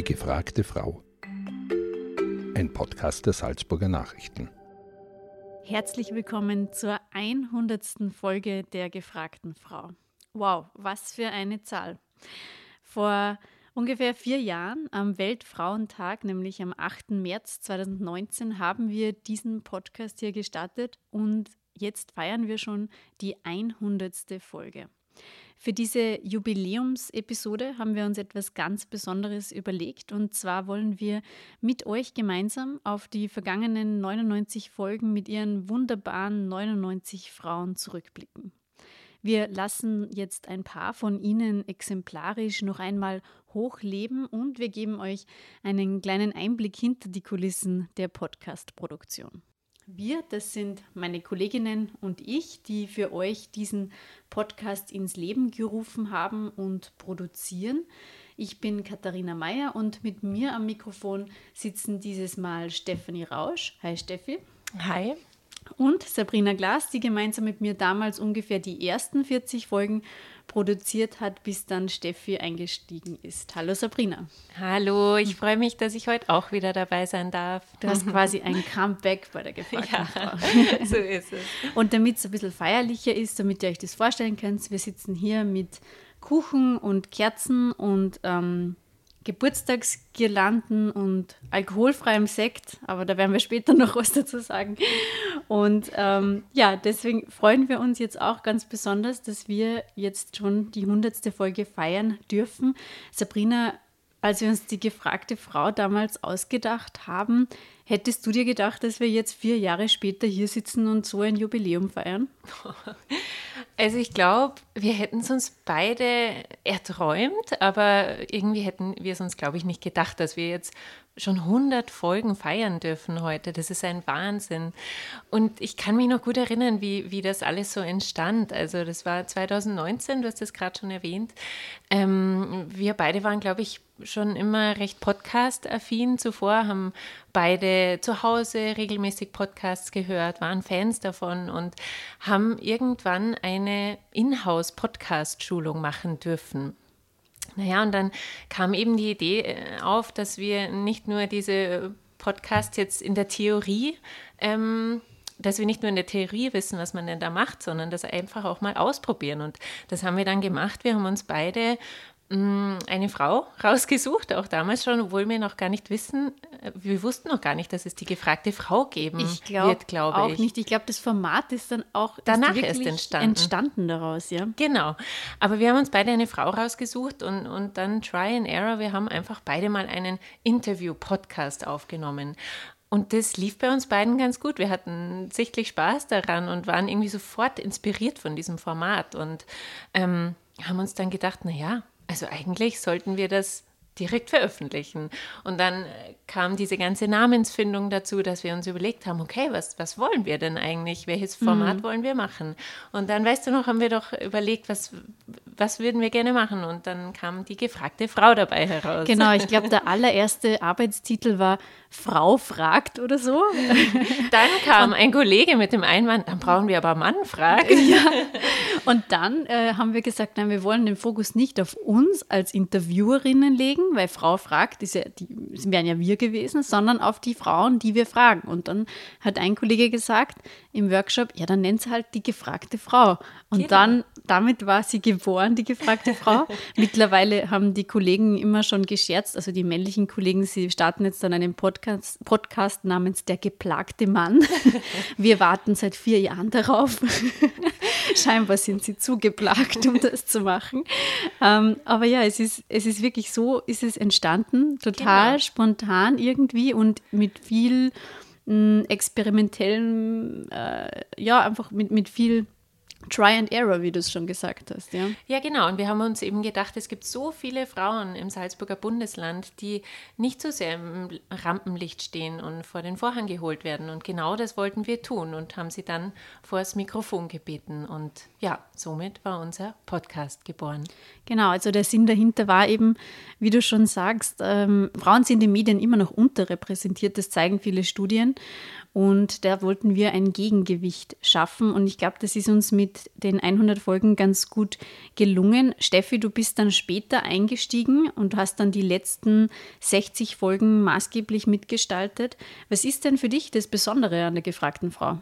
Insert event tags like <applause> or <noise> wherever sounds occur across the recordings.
Die gefragte Frau. Ein Podcast der Salzburger Nachrichten. Herzlich willkommen zur 100. Folge der gefragten Frau. Wow, was für eine Zahl. Vor ungefähr vier Jahren, am Weltfrauentag, nämlich am 8. März 2019, haben wir diesen Podcast hier gestartet und jetzt feiern wir schon die 100. Folge. Für diese Jubiläumsepisode haben wir uns etwas ganz Besonderes überlegt und zwar wollen wir mit euch gemeinsam auf die vergangenen 99 Folgen mit ihren wunderbaren 99 Frauen zurückblicken. Wir lassen jetzt ein paar von ihnen exemplarisch noch einmal hochleben und wir geben euch einen kleinen Einblick hinter die Kulissen der Podcast-Produktion. Wir, das sind meine Kolleginnen und ich, die für euch diesen Podcast ins Leben gerufen haben und produzieren. Ich bin Katharina Meyer und mit mir am Mikrofon sitzen dieses Mal Stefanie Rausch. Hi Steffi. Hi. Und Sabrina Glas, die gemeinsam mit mir damals ungefähr die ersten 40 Folgen produziert hat, bis dann Steffi eingestiegen ist. Hallo Sabrina. Hallo, ich freue mich, dass ich heute auch wieder dabei sein darf. Du hast quasi ein Comeback bei der gefragten <laughs> ja, Frau. <laughs> so ist es. Und damit es ein bisschen feierlicher ist, damit ihr euch das vorstellen könnt, wir sitzen hier mit Kuchen und Kerzen und ähm, Geburtstagsgirlanden und alkoholfreiem Sekt, aber da werden wir später <laughs> noch was dazu sagen. Und ähm, ja, deswegen freuen wir uns jetzt auch ganz besonders, dass wir jetzt schon die hundertste Folge feiern dürfen. Sabrina, als wir uns die gefragte Frau damals ausgedacht haben, hättest du dir gedacht, dass wir jetzt vier Jahre später hier sitzen und so ein Jubiläum feiern? <laughs> Also ich glaube, wir hätten es uns beide erträumt, aber irgendwie hätten wir es uns, glaube ich, nicht gedacht, dass wir jetzt schon 100 Folgen feiern dürfen heute. Das ist ein Wahnsinn. Und ich kann mich noch gut erinnern, wie, wie das alles so entstand. Also das war 2019, du hast das gerade schon erwähnt. Ähm, wir beide waren, glaube ich, schon immer recht podcast-affin zuvor, haben beide zu Hause regelmäßig Podcasts gehört, waren Fans davon und haben irgendwann eine Inhouse-Podcast-Schulung machen dürfen. Naja, und dann kam eben die Idee äh, auf, dass wir nicht nur diese Podcasts jetzt in der Theorie, ähm, dass wir nicht nur in der Theorie wissen, was man denn da macht, sondern das einfach auch mal ausprobieren. Und das haben wir dann gemacht. Wir haben uns beide eine Frau rausgesucht, auch damals schon, obwohl wir noch gar nicht wissen, äh, wir wussten noch gar nicht, dass es die gefragte Frau geben ich glaub, wird, glaube ich. Auch nicht. Ich glaube, das Format ist dann auch danach erst entstanden. entstanden daraus, ja. Genau. Aber wir haben uns beide eine Frau rausgesucht und, und dann Try and Error. Wir haben einfach beide mal einen Interview-Podcast aufgenommen. Und das lief bei uns beiden ganz gut. Wir hatten sichtlich Spaß daran und waren irgendwie sofort inspiriert von diesem Format und ähm, haben uns dann gedacht, naja, also eigentlich sollten wir das direkt veröffentlichen. Und dann äh, kam diese ganze Namensfindung dazu, dass wir uns überlegt haben, okay, was, was wollen wir denn eigentlich? Welches Format mhm. wollen wir machen? Und dann, weißt du noch, haben wir doch überlegt, was, was würden wir gerne machen? Und dann kam die gefragte Frau dabei heraus. Genau, ich <laughs> glaube, der allererste Arbeitstitel war Frau fragt oder so. <laughs> Dann kam und, ein Kollege mit dem Einwand, dann brauchen wir aber Mann fragt. <laughs> Ja. Und dann äh, haben wir gesagt, nein, wir wollen den Fokus nicht auf uns als Interviewerinnen legen, weil Frau fragt, ist ja, die wären ja wir gewesen, sondern auf die Frauen, die wir fragen. Und dann hat ein Kollege gesagt im Workshop, ja, dann nennt sie halt die gefragte Frau. Und genau. dann, damit war sie geboren, die gefragte Frau. <laughs> Mittlerweile haben die Kollegen immer schon gescherzt, also die männlichen Kollegen, sie starten jetzt dann einen Podcast, Podcast namens Der geplagte Mann. <laughs> Wir warten seit vier Jahren darauf. <laughs> Scheinbar sind sie zu geplagt, um das zu machen. Ähm, aber ja, es ist, es ist wirklich so, ist es entstanden, total genau. spontan irgendwie und mit viel mm, experimentellem, äh, ja, einfach mit, mit viel Try and Error, wie du es schon gesagt hast. Ja? ja, genau. Und wir haben uns eben gedacht, es gibt so viele Frauen im Salzburger Bundesland, die nicht so sehr im Rampenlicht stehen und vor den Vorhang geholt werden. Und genau das wollten wir tun und haben sie dann vor das Mikrofon gebeten. Und ja, somit war unser Podcast geboren. Genau, also der Sinn dahinter war eben, wie du schon sagst, ähm, Frauen sind in den Medien immer noch unterrepräsentiert. Das zeigen viele Studien. Und da wollten wir ein Gegengewicht schaffen. Und ich glaube, das ist uns mit den 100 Folgen ganz gut gelungen. Steffi, du bist dann später eingestiegen und hast dann die letzten 60 Folgen maßgeblich mitgestaltet. Was ist denn für dich das Besondere an der gefragten Frau?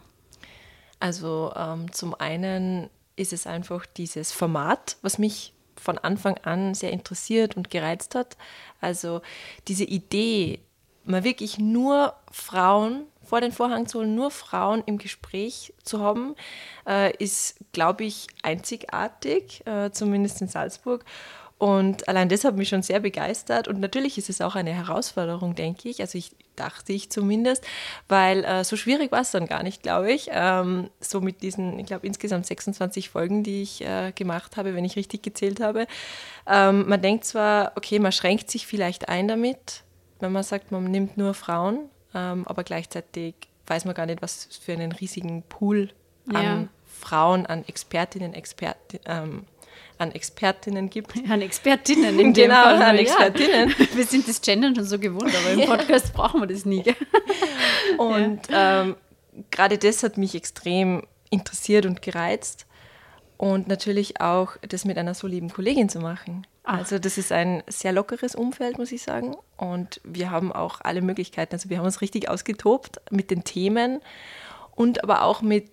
Also ähm, zum einen ist es einfach dieses Format, was mich von Anfang an sehr interessiert und gereizt hat. Also diese Idee, mal wirklich nur Frauen vor den Vorhang zu holen, nur Frauen im Gespräch zu haben, äh, ist, glaube ich, einzigartig, äh, zumindest in Salzburg. Und allein das hat mich schon sehr begeistert. Und natürlich ist es auch eine Herausforderung, denke ich. Also ich dachte ich zumindest, weil äh, so schwierig war es dann gar nicht, glaube ich. Ähm, so mit diesen, ich glaube, insgesamt 26 Folgen, die ich äh, gemacht habe, wenn ich richtig gezählt habe. Ähm, man denkt zwar, okay, man schränkt sich vielleicht ein damit, wenn man sagt, man nimmt nur Frauen, aber gleichzeitig weiß man gar nicht, was für einen riesigen Pool an ja. Frauen, an Expertinnen, Experten, ähm, an Expertinnen gibt. <laughs> An Expertinnen in Genau, Fall, an Expertinnen. Ja. <laughs> Wir sind das Gendern schon so gewohnt, aber im <laughs> Podcast brauchen wir das nie. Und ja. ähm, gerade das hat mich extrem interessiert und gereizt. Und natürlich auch das mit einer so lieben Kollegin zu machen. Ach. Also das ist ein sehr lockeres Umfeld, muss ich sagen. Und wir haben auch alle Möglichkeiten. Also wir haben uns richtig ausgetobt mit den Themen und aber auch mit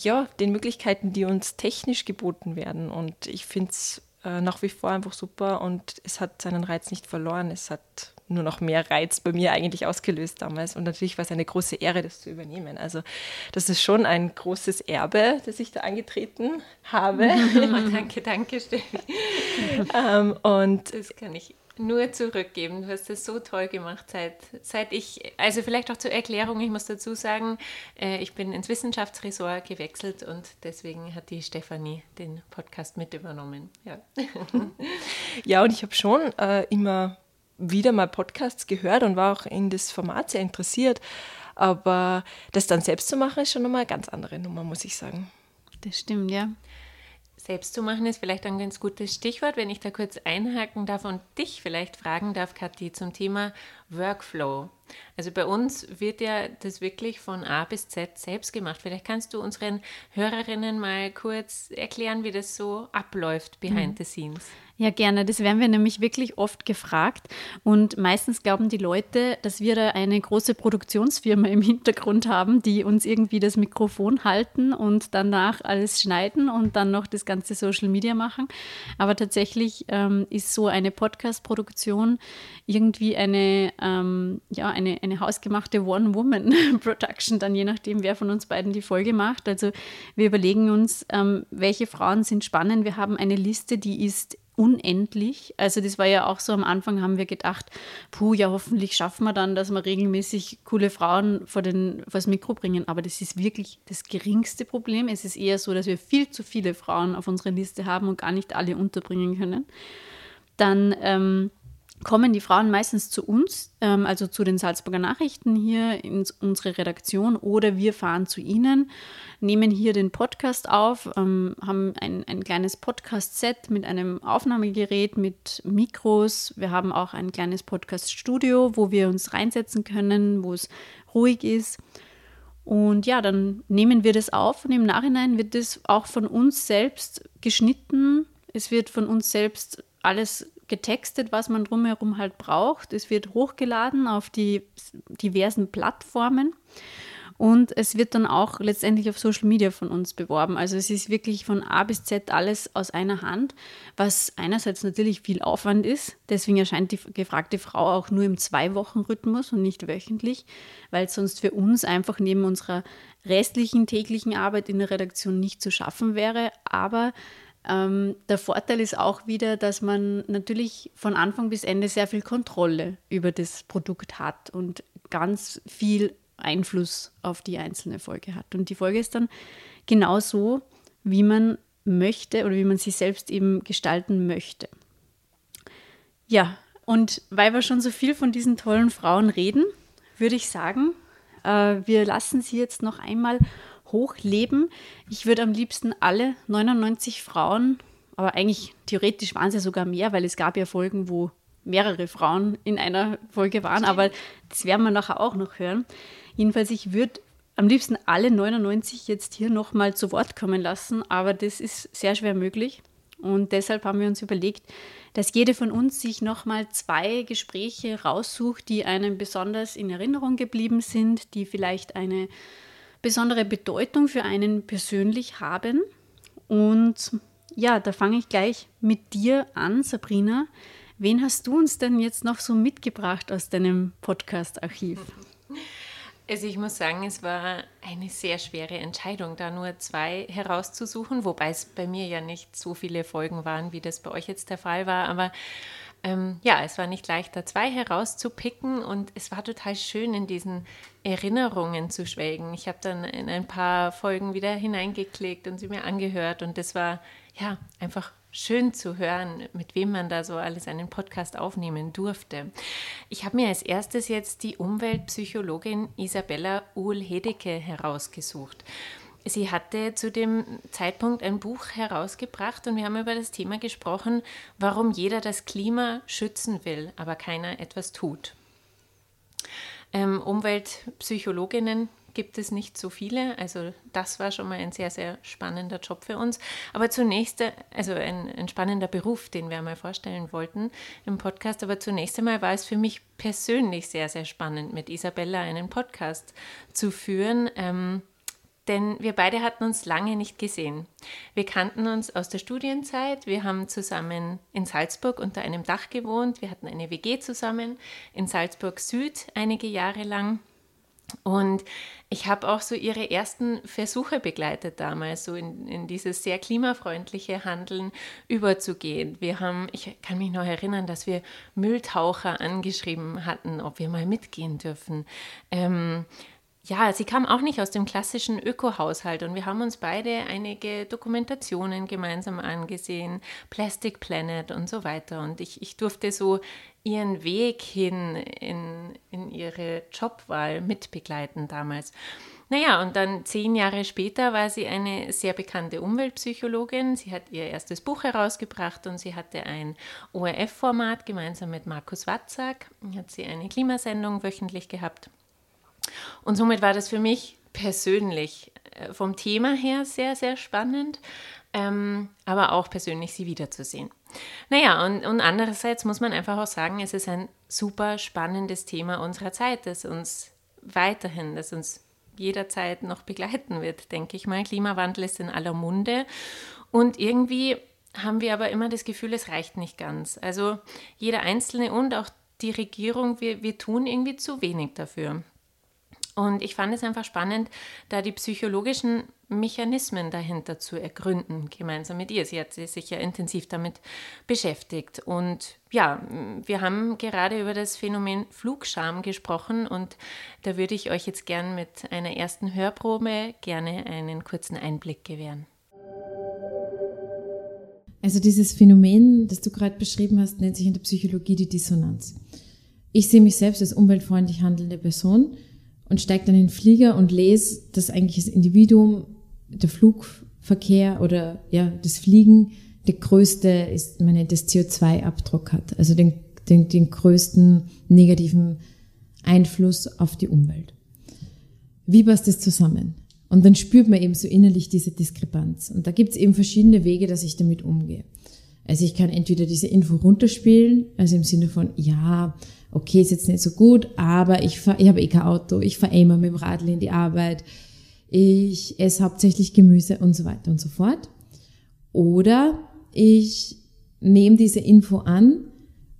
ja, den Möglichkeiten, die uns technisch geboten werden. Und ich finde es äh, nach wie vor einfach super und es hat seinen Reiz nicht verloren. Es hat nur noch mehr Reiz bei mir eigentlich ausgelöst damals. Und natürlich war es eine große Ehre, das zu übernehmen. Also das ist schon ein großes Erbe, das ich da angetreten habe. <laughs> <laughs> danke, danke, Steffi. ähm, und das kann ich nur zurückgeben. Du hast das so toll gemacht, seit, seit ich, also vielleicht auch zur Erklärung, ich muss dazu sagen, äh, ich bin ins Wissenschaftsressort gewechselt und deswegen hat die Stefanie den Podcast mit übernommen. Ja, ja und ich habe schon äh, immer wieder mal Podcasts gehört und war auch in das Format sehr interessiert. Aber das dann selbst zu machen, ist schon nochmal eine ganz andere Nummer, muss ich sagen. Das stimmt, ja selbst zu machen, ist vielleicht ein ganz gutes Stichwort, wenn ich da kurz einhaken darf und dich vielleicht fragen darf, Kathi, zum Thema Workflow. Also bei uns wird ja das wirklich von A bis Z selbst gemacht. Vielleicht kannst du unseren Hörerinnen mal kurz erklären, wie das so abläuft behind mhm. the scenes. Ja, gerne. Das werden wir nämlich wirklich oft gefragt. Und meistens glauben die Leute, dass wir da eine große Produktionsfirma im Hintergrund haben, die uns irgendwie das Mikrofon halten und danach alles schneiden und dann noch das ganze Social Media machen. Aber tatsächlich ähm, ist so eine Podcast-Produktion irgendwie eine, ähm, ja, eine, eine hausgemachte One-Woman-Production, <laughs> dann je nachdem, wer von uns beiden die Folge macht. Also wir überlegen uns, ähm, welche Frauen sind spannend. Wir haben eine Liste, die ist unendlich. Also das war ja auch so, am Anfang haben wir gedacht, puh, ja, hoffentlich schaffen wir dann, dass wir regelmäßig coole Frauen vor, den, vor das Mikro bringen. Aber das ist wirklich das geringste Problem. Es ist eher so, dass wir viel zu viele Frauen auf unserer Liste haben und gar nicht alle unterbringen können. Dann ähm, kommen die Frauen meistens zu uns, ähm, also zu den Salzburger Nachrichten hier in unsere Redaktion oder wir fahren zu ihnen, nehmen hier den Podcast auf, ähm, haben ein, ein kleines Podcast-Set mit einem Aufnahmegerät, mit Mikros. Wir haben auch ein kleines Podcast-Studio, wo wir uns reinsetzen können, wo es ruhig ist. Und ja, dann nehmen wir das auf und im Nachhinein wird das auch von uns selbst geschnitten. Es wird von uns selbst alles getextet, was man drumherum halt braucht. Es wird hochgeladen auf die diversen Plattformen und es wird dann auch letztendlich auf Social Media von uns beworben. Also es ist wirklich von A bis Z alles aus einer Hand, was einerseits natürlich viel Aufwand ist. Deswegen erscheint die gefragte Frau auch nur im Zwei-Wochen-Rhythmus und nicht wöchentlich, weil es sonst für uns einfach neben unserer restlichen täglichen Arbeit in der Redaktion nicht zu schaffen wäre. Aber ähm, der Vorteil ist auch wieder, dass man natürlich von Anfang bis Ende sehr viel Kontrolle über das Produkt hat und ganz viel Einfluss auf die einzelne Folge hat. Und die Folge ist dann genau so, wie man möchte oder wie man sie selbst eben gestalten möchte. Ja, und weil wir schon so viel von diesen tollen Frauen reden, würde ich sagen, äh, wir lassen sie jetzt noch einmal hochleben. Ich würde am liebsten alle 99 Frauen, aber eigentlich theoretisch waren es ja sogar mehr, weil es gab ja Folgen, wo mehrere Frauen in einer Folge waren, aber das werden wir nachher auch noch hören. Jedenfalls, ich würde am liebsten alle 99 jetzt hier nochmal zu Wort kommen lassen, aber das ist sehr schwer möglich. Und deshalb haben wir uns überlegt, dass jede von uns sich nochmal zwei Gespräche raussucht, die einem besonders in Erinnerung geblieben sind, die vielleicht eine besondere Bedeutung für einen persönlich haben. Und ja, da fange ich gleich mit dir an, Sabrina. Wen hast du uns denn jetzt noch so mitgebracht aus deinem Podcast-Archiv? Also ich muss sagen, es war eine sehr schwere Entscheidung, da nur zwei herauszusuchen, wobei es bei mir ja nicht so viele Folgen waren, wie das bei euch jetzt der Fall war. Aber ähm, ja, es war nicht leicht, da zwei herauszupicken und es war total schön, in diesen Erinnerungen zu schwelgen. Ich habe dann in ein paar Folgen wieder hineingeklickt und sie mir angehört und das war ja einfach schön zu hören, mit wem man da so alles einen Podcast aufnehmen durfte. Ich habe mir als erstes jetzt die Umweltpsychologin Isabella Uhl-Hedecke herausgesucht. Sie hatte zu dem Zeitpunkt ein Buch herausgebracht und wir haben über das Thema gesprochen, warum jeder das Klima schützen will, aber keiner etwas tut. Ähm, Umweltpsychologinnen gibt es nicht so viele. Also das war schon mal ein sehr, sehr spannender Job für uns. Aber zunächst, also ein, ein spannender Beruf, den wir mal vorstellen wollten im Podcast. Aber zunächst einmal war es für mich persönlich sehr, sehr spannend, mit Isabella einen Podcast zu führen. Ähm, denn wir beide hatten uns lange nicht gesehen. Wir kannten uns aus der Studienzeit, wir haben zusammen in Salzburg unter einem Dach gewohnt, wir hatten eine WG zusammen in Salzburg Süd einige Jahre lang und ich habe auch so ihre ersten Versuche begleitet damals, so in, in dieses sehr klimafreundliche Handeln überzugehen. Wir haben, ich kann mich noch erinnern, dass wir Mülltaucher angeschrieben hatten, ob wir mal mitgehen dürfen. Ähm, ja, sie kam auch nicht aus dem klassischen Öko-Haushalt und wir haben uns beide einige Dokumentationen gemeinsam angesehen, Plastic Planet und so weiter. Und ich, ich durfte so ihren Weg hin in, in ihre Jobwahl mitbegleiten damals. Naja, und dann zehn Jahre später war sie eine sehr bekannte Umweltpsychologin. Sie hat ihr erstes Buch herausgebracht und sie hatte ein ORF-Format gemeinsam mit Markus Watzak. Hat sie eine Klimasendung wöchentlich gehabt. Und somit war das für mich persönlich äh, vom Thema her sehr, sehr spannend, ähm, aber auch persönlich sie wiederzusehen. Naja, und, und andererseits muss man einfach auch sagen, es ist ein super spannendes Thema unserer Zeit, das uns weiterhin, das uns jederzeit noch begleiten wird, denke ich mal. Klimawandel ist in aller Munde und irgendwie haben wir aber immer das Gefühl, es reicht nicht ganz. Also jeder Einzelne und auch die Regierung, wir, wir tun irgendwie zu wenig dafür. Und ich fand es einfach spannend, da die psychologischen Mechanismen dahinter zu ergründen, gemeinsam mit ihr. Sie hat sich ja intensiv damit beschäftigt. Und ja, wir haben gerade über das Phänomen Flugscham gesprochen und da würde ich euch jetzt gern mit einer ersten Hörprobe gerne einen kurzen Einblick gewähren. Also dieses Phänomen, das du gerade beschrieben hast, nennt sich in der Psychologie die Dissonanz. Ich sehe mich selbst als umweltfreundlich handelnde Person und steige dann in den Flieger und lese, dass eigentlich das Individuum, der Flugverkehr oder ja, das Fliegen der größte ist, nennt das CO2-Abdruck hat, also den, den, den größten negativen Einfluss auf die Umwelt. Wie passt das zusammen? Und dann spürt man eben so innerlich diese Diskrepanz. Und da gibt es eben verschiedene Wege, dass ich damit umgehe. Also ich kann entweder diese Info runterspielen, also im Sinne von, ja, okay, ist jetzt nicht so gut, aber ich, fahr, ich habe eh kein Auto, ich fahre immer mit dem Radl in die Arbeit, ich esse hauptsächlich Gemüse und so weiter und so fort. Oder ich nehme diese Info an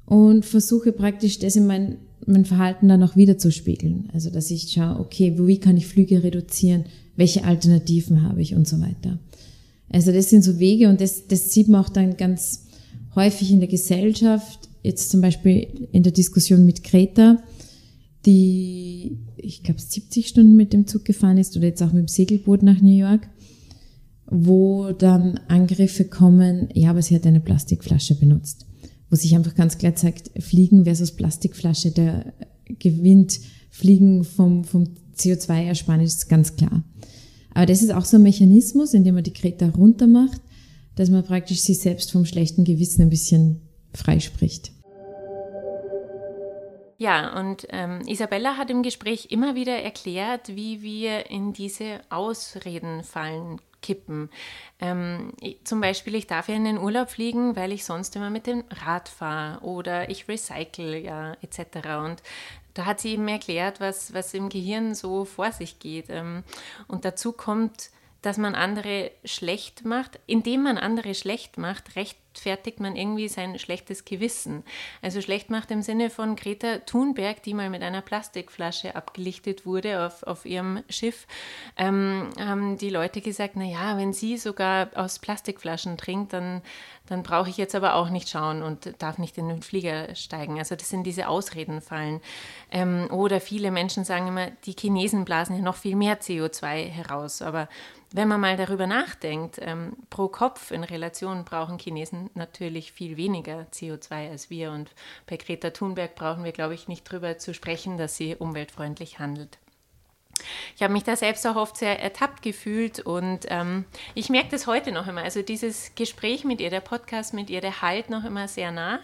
und versuche praktisch das in mein, mein Verhalten dann auch wieder zu spiegeln. Also dass ich schaue, okay, wie kann ich Flüge reduzieren, welche Alternativen habe ich und so weiter. Also das sind so Wege und das, das sieht man auch dann ganz häufig in der Gesellschaft, jetzt zum Beispiel in der Diskussion mit Greta, die, ich glaube, 70 Stunden mit dem Zug gefahren ist oder jetzt auch mit dem Segelboot nach New York, wo dann Angriffe kommen, ja, aber sie hat eine Plastikflasche benutzt. Wo sich einfach ganz klar zeigt, Fliegen versus Plastikflasche, der gewinnt Fliegen vom, vom CO2-Ersparnis ist ganz klar. Aber das ist auch so ein Mechanismus, in dem man die Greta runtermacht, dass man praktisch sich selbst vom schlechten Gewissen ein bisschen freispricht. Ja, und ähm, Isabella hat im Gespräch immer wieder erklärt, wie wir in diese Ausreden fallen kippen. Ähm, ich, zum Beispiel, ich darf ja in den Urlaub fliegen, weil ich sonst immer mit dem Rad fahre oder ich recycle, ja, etc. Und da hat sie eben erklärt, was, was im Gehirn so vor sich geht. Ähm, und dazu kommt, dass man andere schlecht macht. Indem man andere schlecht macht, rechtfertigt man irgendwie sein schlechtes Gewissen. Also schlecht macht im Sinne von Greta Thunberg, die mal mit einer Plastikflasche abgelichtet wurde auf, auf ihrem Schiff, ähm, haben die Leute gesagt, naja, wenn sie sogar aus Plastikflaschen trinkt, dann, dann brauche ich jetzt aber auch nicht schauen und darf nicht in den Flieger steigen. Also das sind diese Ausredenfallen. Ähm, oder viele Menschen sagen immer, die Chinesen blasen ja noch viel mehr CO2 heraus, aber wenn man mal darüber nachdenkt, ähm, pro Kopf in Relation brauchen Chinesen natürlich viel weniger CO2 als wir. Und bei Greta Thunberg brauchen wir, glaube ich, nicht darüber zu sprechen, dass sie umweltfreundlich handelt. Ich habe mich da selbst auch oft sehr ertappt gefühlt und ähm, ich merke das heute noch immer. Also dieses Gespräch mit ihr, der Podcast mit ihr, der halt noch immer sehr nach.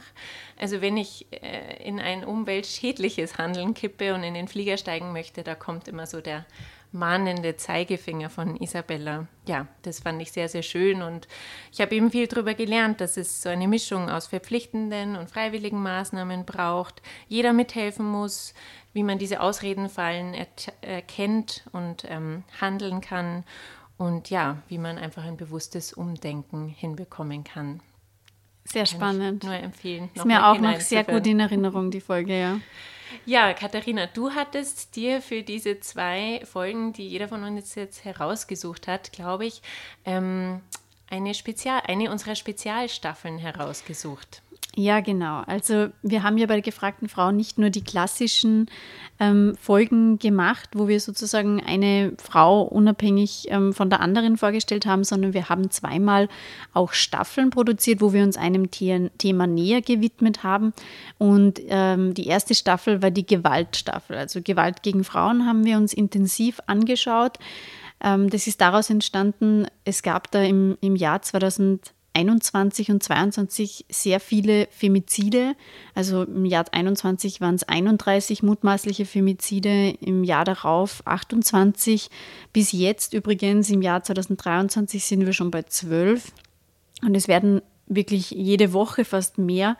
Also wenn ich äh, in ein umweltschädliches Handeln kippe und in den Flieger steigen möchte, da kommt immer so der mahnende Zeigefinger von Isabella. Ja, das fand ich sehr, sehr schön und ich habe eben viel darüber gelernt, dass es so eine Mischung aus verpflichtenden und freiwilligen Maßnahmen braucht. Jeder mithelfen muss, wie man diese Ausredenfallen erkennt und ähm, handeln kann und ja, wie man einfach ein bewusstes Umdenken hinbekommen kann. Sehr kann spannend. nur empfehlen. Ist mir auch noch sehr gut in Erinnerung, die Folge, ja. Ja, Katharina, du hattest dir für diese zwei Folgen, die jeder von uns jetzt herausgesucht hat, glaube ich, ähm, eine, Spezial, eine unserer Spezialstaffeln herausgesucht. Ja, genau. Also wir haben ja bei der gefragten Frau nicht nur die klassischen ähm, Folgen gemacht, wo wir sozusagen eine Frau unabhängig ähm, von der anderen vorgestellt haben, sondern wir haben zweimal auch Staffeln produziert, wo wir uns einem The Thema näher gewidmet haben. Und ähm, die erste Staffel war die Gewaltstaffel. Also Gewalt gegen Frauen haben wir uns intensiv angeschaut. Ähm, das ist daraus entstanden, es gab da im, im Jahr 2000 21 und 22 sehr viele Femizide. Also im Jahr 21 waren es 31 mutmaßliche Femizide, im Jahr darauf 28. Bis jetzt übrigens im Jahr 2023 sind wir schon bei 12. Und es werden wirklich jede Woche fast mehr.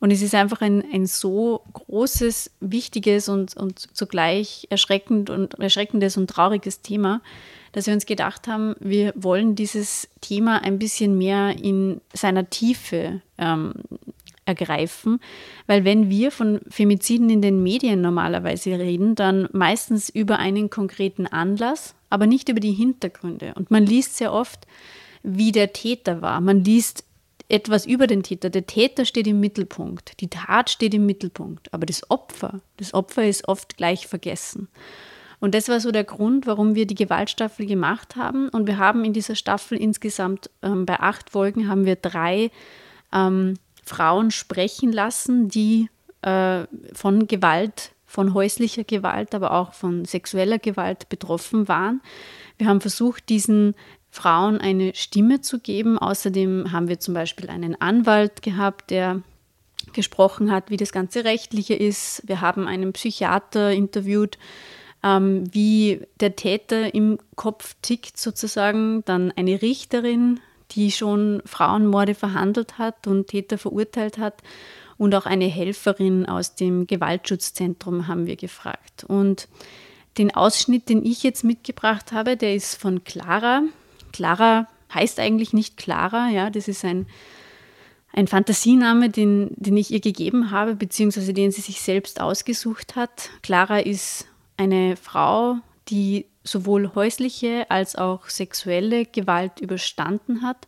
Und es ist einfach ein, ein so großes, wichtiges und, und zugleich erschreckend und erschreckendes und trauriges Thema, dass wir uns gedacht haben, wir wollen dieses Thema ein bisschen mehr in seiner Tiefe ähm, ergreifen, weil wenn wir von Femiziden in den Medien normalerweise reden, dann meistens über einen konkreten Anlass, aber nicht über die Hintergründe. Und man liest sehr oft, wie der Täter war. Man liest etwas über den Täter. Der Täter steht im Mittelpunkt, die Tat steht im Mittelpunkt, aber das Opfer, das Opfer ist oft gleich vergessen. Und das war so der Grund, warum wir die Gewaltstaffel gemacht haben. Und wir haben in dieser Staffel insgesamt ähm, bei acht Folgen haben wir drei ähm, Frauen sprechen lassen, die äh, von Gewalt, von häuslicher Gewalt, aber auch von sexueller Gewalt betroffen waren. Wir haben versucht, diesen Frauen eine Stimme zu geben. Außerdem haben wir zum Beispiel einen Anwalt gehabt, der gesprochen hat, wie das ganze rechtliche ist. Wir haben einen Psychiater interviewt, ähm, wie der Täter im Kopf tickt sozusagen, dann eine Richterin, die schon Frauenmorde verhandelt hat und Täter verurteilt hat und auch eine Helferin aus dem Gewaltschutzzentrum haben wir gefragt. Und den Ausschnitt, den ich jetzt mitgebracht habe, der ist von Clara. Clara heißt eigentlich nicht Clara, ja, das ist ein, ein Fantasiename, den, den ich ihr gegeben habe, beziehungsweise den sie sich selbst ausgesucht hat. Clara ist eine Frau, die sowohl häusliche als auch sexuelle Gewalt überstanden hat.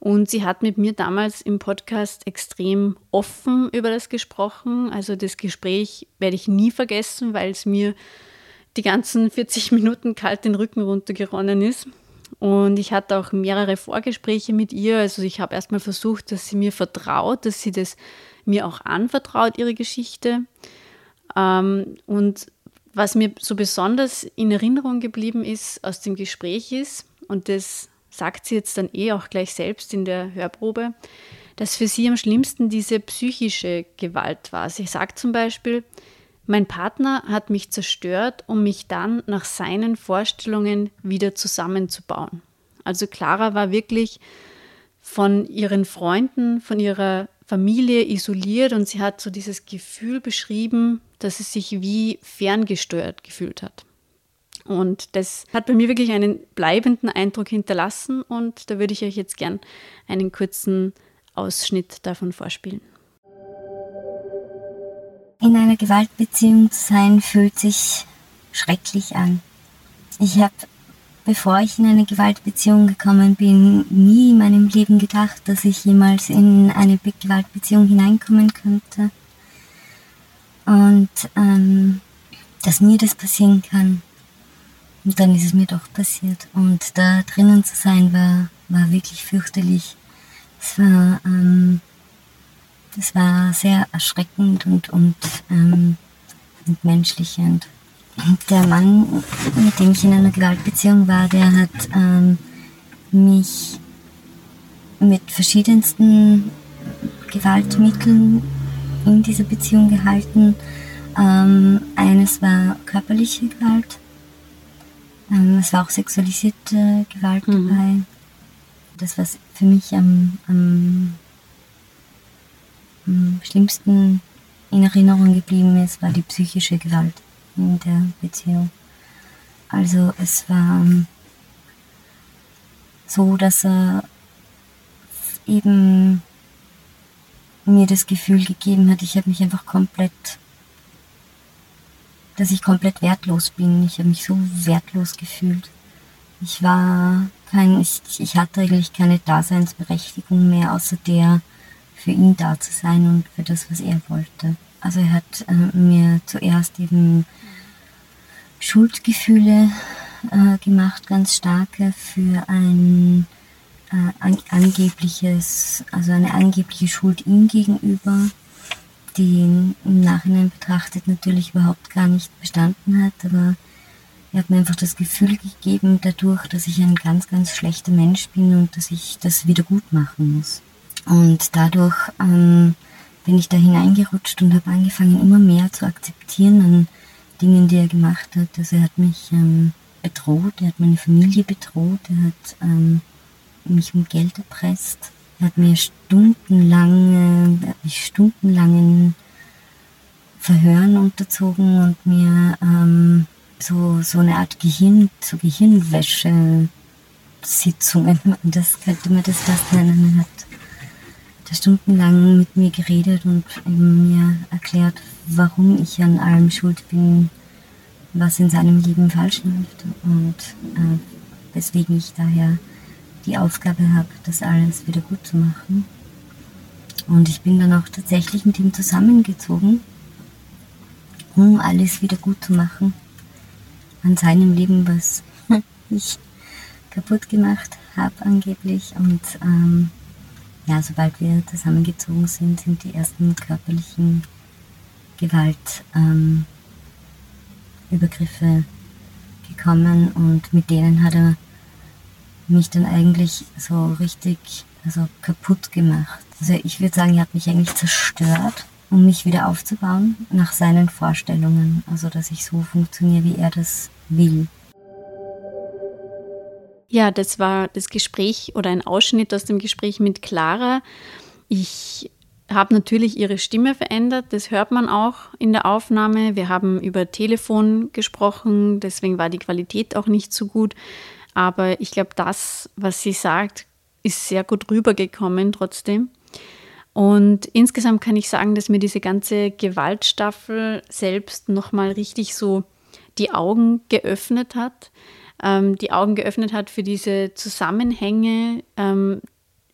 Und sie hat mit mir damals im Podcast extrem offen über das gesprochen. Also das Gespräch werde ich nie vergessen, weil es mir die ganzen 40 Minuten kalt den Rücken runtergeronnen ist. Und ich hatte auch mehrere Vorgespräche mit ihr. Also ich habe erstmal versucht, dass sie mir vertraut, dass sie das mir auch anvertraut, ihre Geschichte. Ähm, und was mir so besonders in Erinnerung geblieben ist aus dem Gespräch ist, und das sagt sie jetzt dann eh auch gleich selbst in der Hörprobe, dass für sie am schlimmsten diese psychische Gewalt war. Sie sagt zum Beispiel, mein Partner hat mich zerstört, um mich dann nach seinen Vorstellungen wieder zusammenzubauen. Also Clara war wirklich von ihren Freunden, von ihrer Familie isoliert und sie hat so dieses Gefühl beschrieben, dass sie sich wie ferngesteuert gefühlt hat. Und das hat bei mir wirklich einen bleibenden Eindruck hinterlassen und da würde ich euch jetzt gern einen kurzen Ausschnitt davon vorspielen. In einer Gewaltbeziehung zu sein fühlt sich schrecklich an. Ich habe, bevor ich in eine Gewaltbeziehung gekommen bin, nie in meinem Leben gedacht, dass ich jemals in eine Gewaltbeziehung hineinkommen könnte. Und ähm, dass mir das passieren kann. Und dann ist es mir doch passiert. Und da drinnen zu sein war, war wirklich fürchterlich. Es war, ähm, das war sehr erschreckend und, und ähm, entmenschlichend. Der Mann, mit dem ich in einer Gewaltbeziehung war, der hat ähm, mich mit verschiedensten Gewaltmitteln in dieser Beziehung gehalten. Ähm, eines war körperliche Gewalt, ähm, es war auch sexualisierte Gewalt mhm. dabei. Das, was für mich am, am am schlimmsten in Erinnerung geblieben ist, war die psychische Gewalt in der Beziehung. Also es war so, dass er eben mir das Gefühl gegeben hat, ich habe mich einfach komplett, dass ich komplett wertlos bin. Ich habe mich so wertlos gefühlt. Ich war kein, ich, ich hatte eigentlich keine Daseinsberechtigung mehr, außer der, für ihn da zu sein und für das, was er wollte. Also er hat äh, mir zuerst eben Schuldgefühle äh, gemacht, ganz starke für ein äh, an, angebliches, also eine angebliche Schuld ihm gegenüber, die im Nachhinein betrachtet natürlich überhaupt gar nicht bestanden hat, aber er hat mir einfach das Gefühl gegeben dadurch, dass ich ein ganz, ganz schlechter Mensch bin und dass ich das wieder gut machen muss. Und dadurch ähm, bin ich da hineingerutscht und habe angefangen, immer mehr zu akzeptieren an Dingen, die er gemacht hat. Also er hat mich ähm, bedroht, er hat meine Familie bedroht, er hat ähm, mich um Geld erpresst. Er hat mir stundenlang, äh, mich stundenlangen Verhören unterzogen und mir ähm, so, so eine Art Gehirn, so Gehirnwäsche Sitzungen, <laughs> das könnte man das fast nennen, er hat stundenlang mit mir geredet und mir erklärt, warum ich an allem schuld bin, was in seinem Leben falsch läuft und äh, weswegen ich daher die Aufgabe habe, das alles wieder gut zu machen. Und ich bin dann auch tatsächlich mit ihm zusammengezogen, um alles wieder gut zu machen an seinem Leben, was <laughs> ich kaputt gemacht habe angeblich. Und ähm, ja, sobald wir zusammengezogen sind, sind die ersten körperlichen Gewaltübergriffe ähm, gekommen und mit denen hat er mich dann eigentlich so richtig also kaputt gemacht. Also ich würde sagen, er hat mich eigentlich zerstört, um mich wieder aufzubauen nach seinen Vorstellungen. Also dass ich so funktioniere, wie er das will. Ja, das war das Gespräch oder ein Ausschnitt aus dem Gespräch mit Clara. Ich habe natürlich ihre Stimme verändert, das hört man auch in der Aufnahme. Wir haben über Telefon gesprochen, deswegen war die Qualität auch nicht so gut. Aber ich glaube, das, was sie sagt, ist sehr gut rübergekommen trotzdem. Und insgesamt kann ich sagen, dass mir diese ganze Gewaltstaffel selbst nochmal richtig so die Augen geöffnet hat ähm, die Augen geöffnet hat für diese Zusammenhänge, ähm,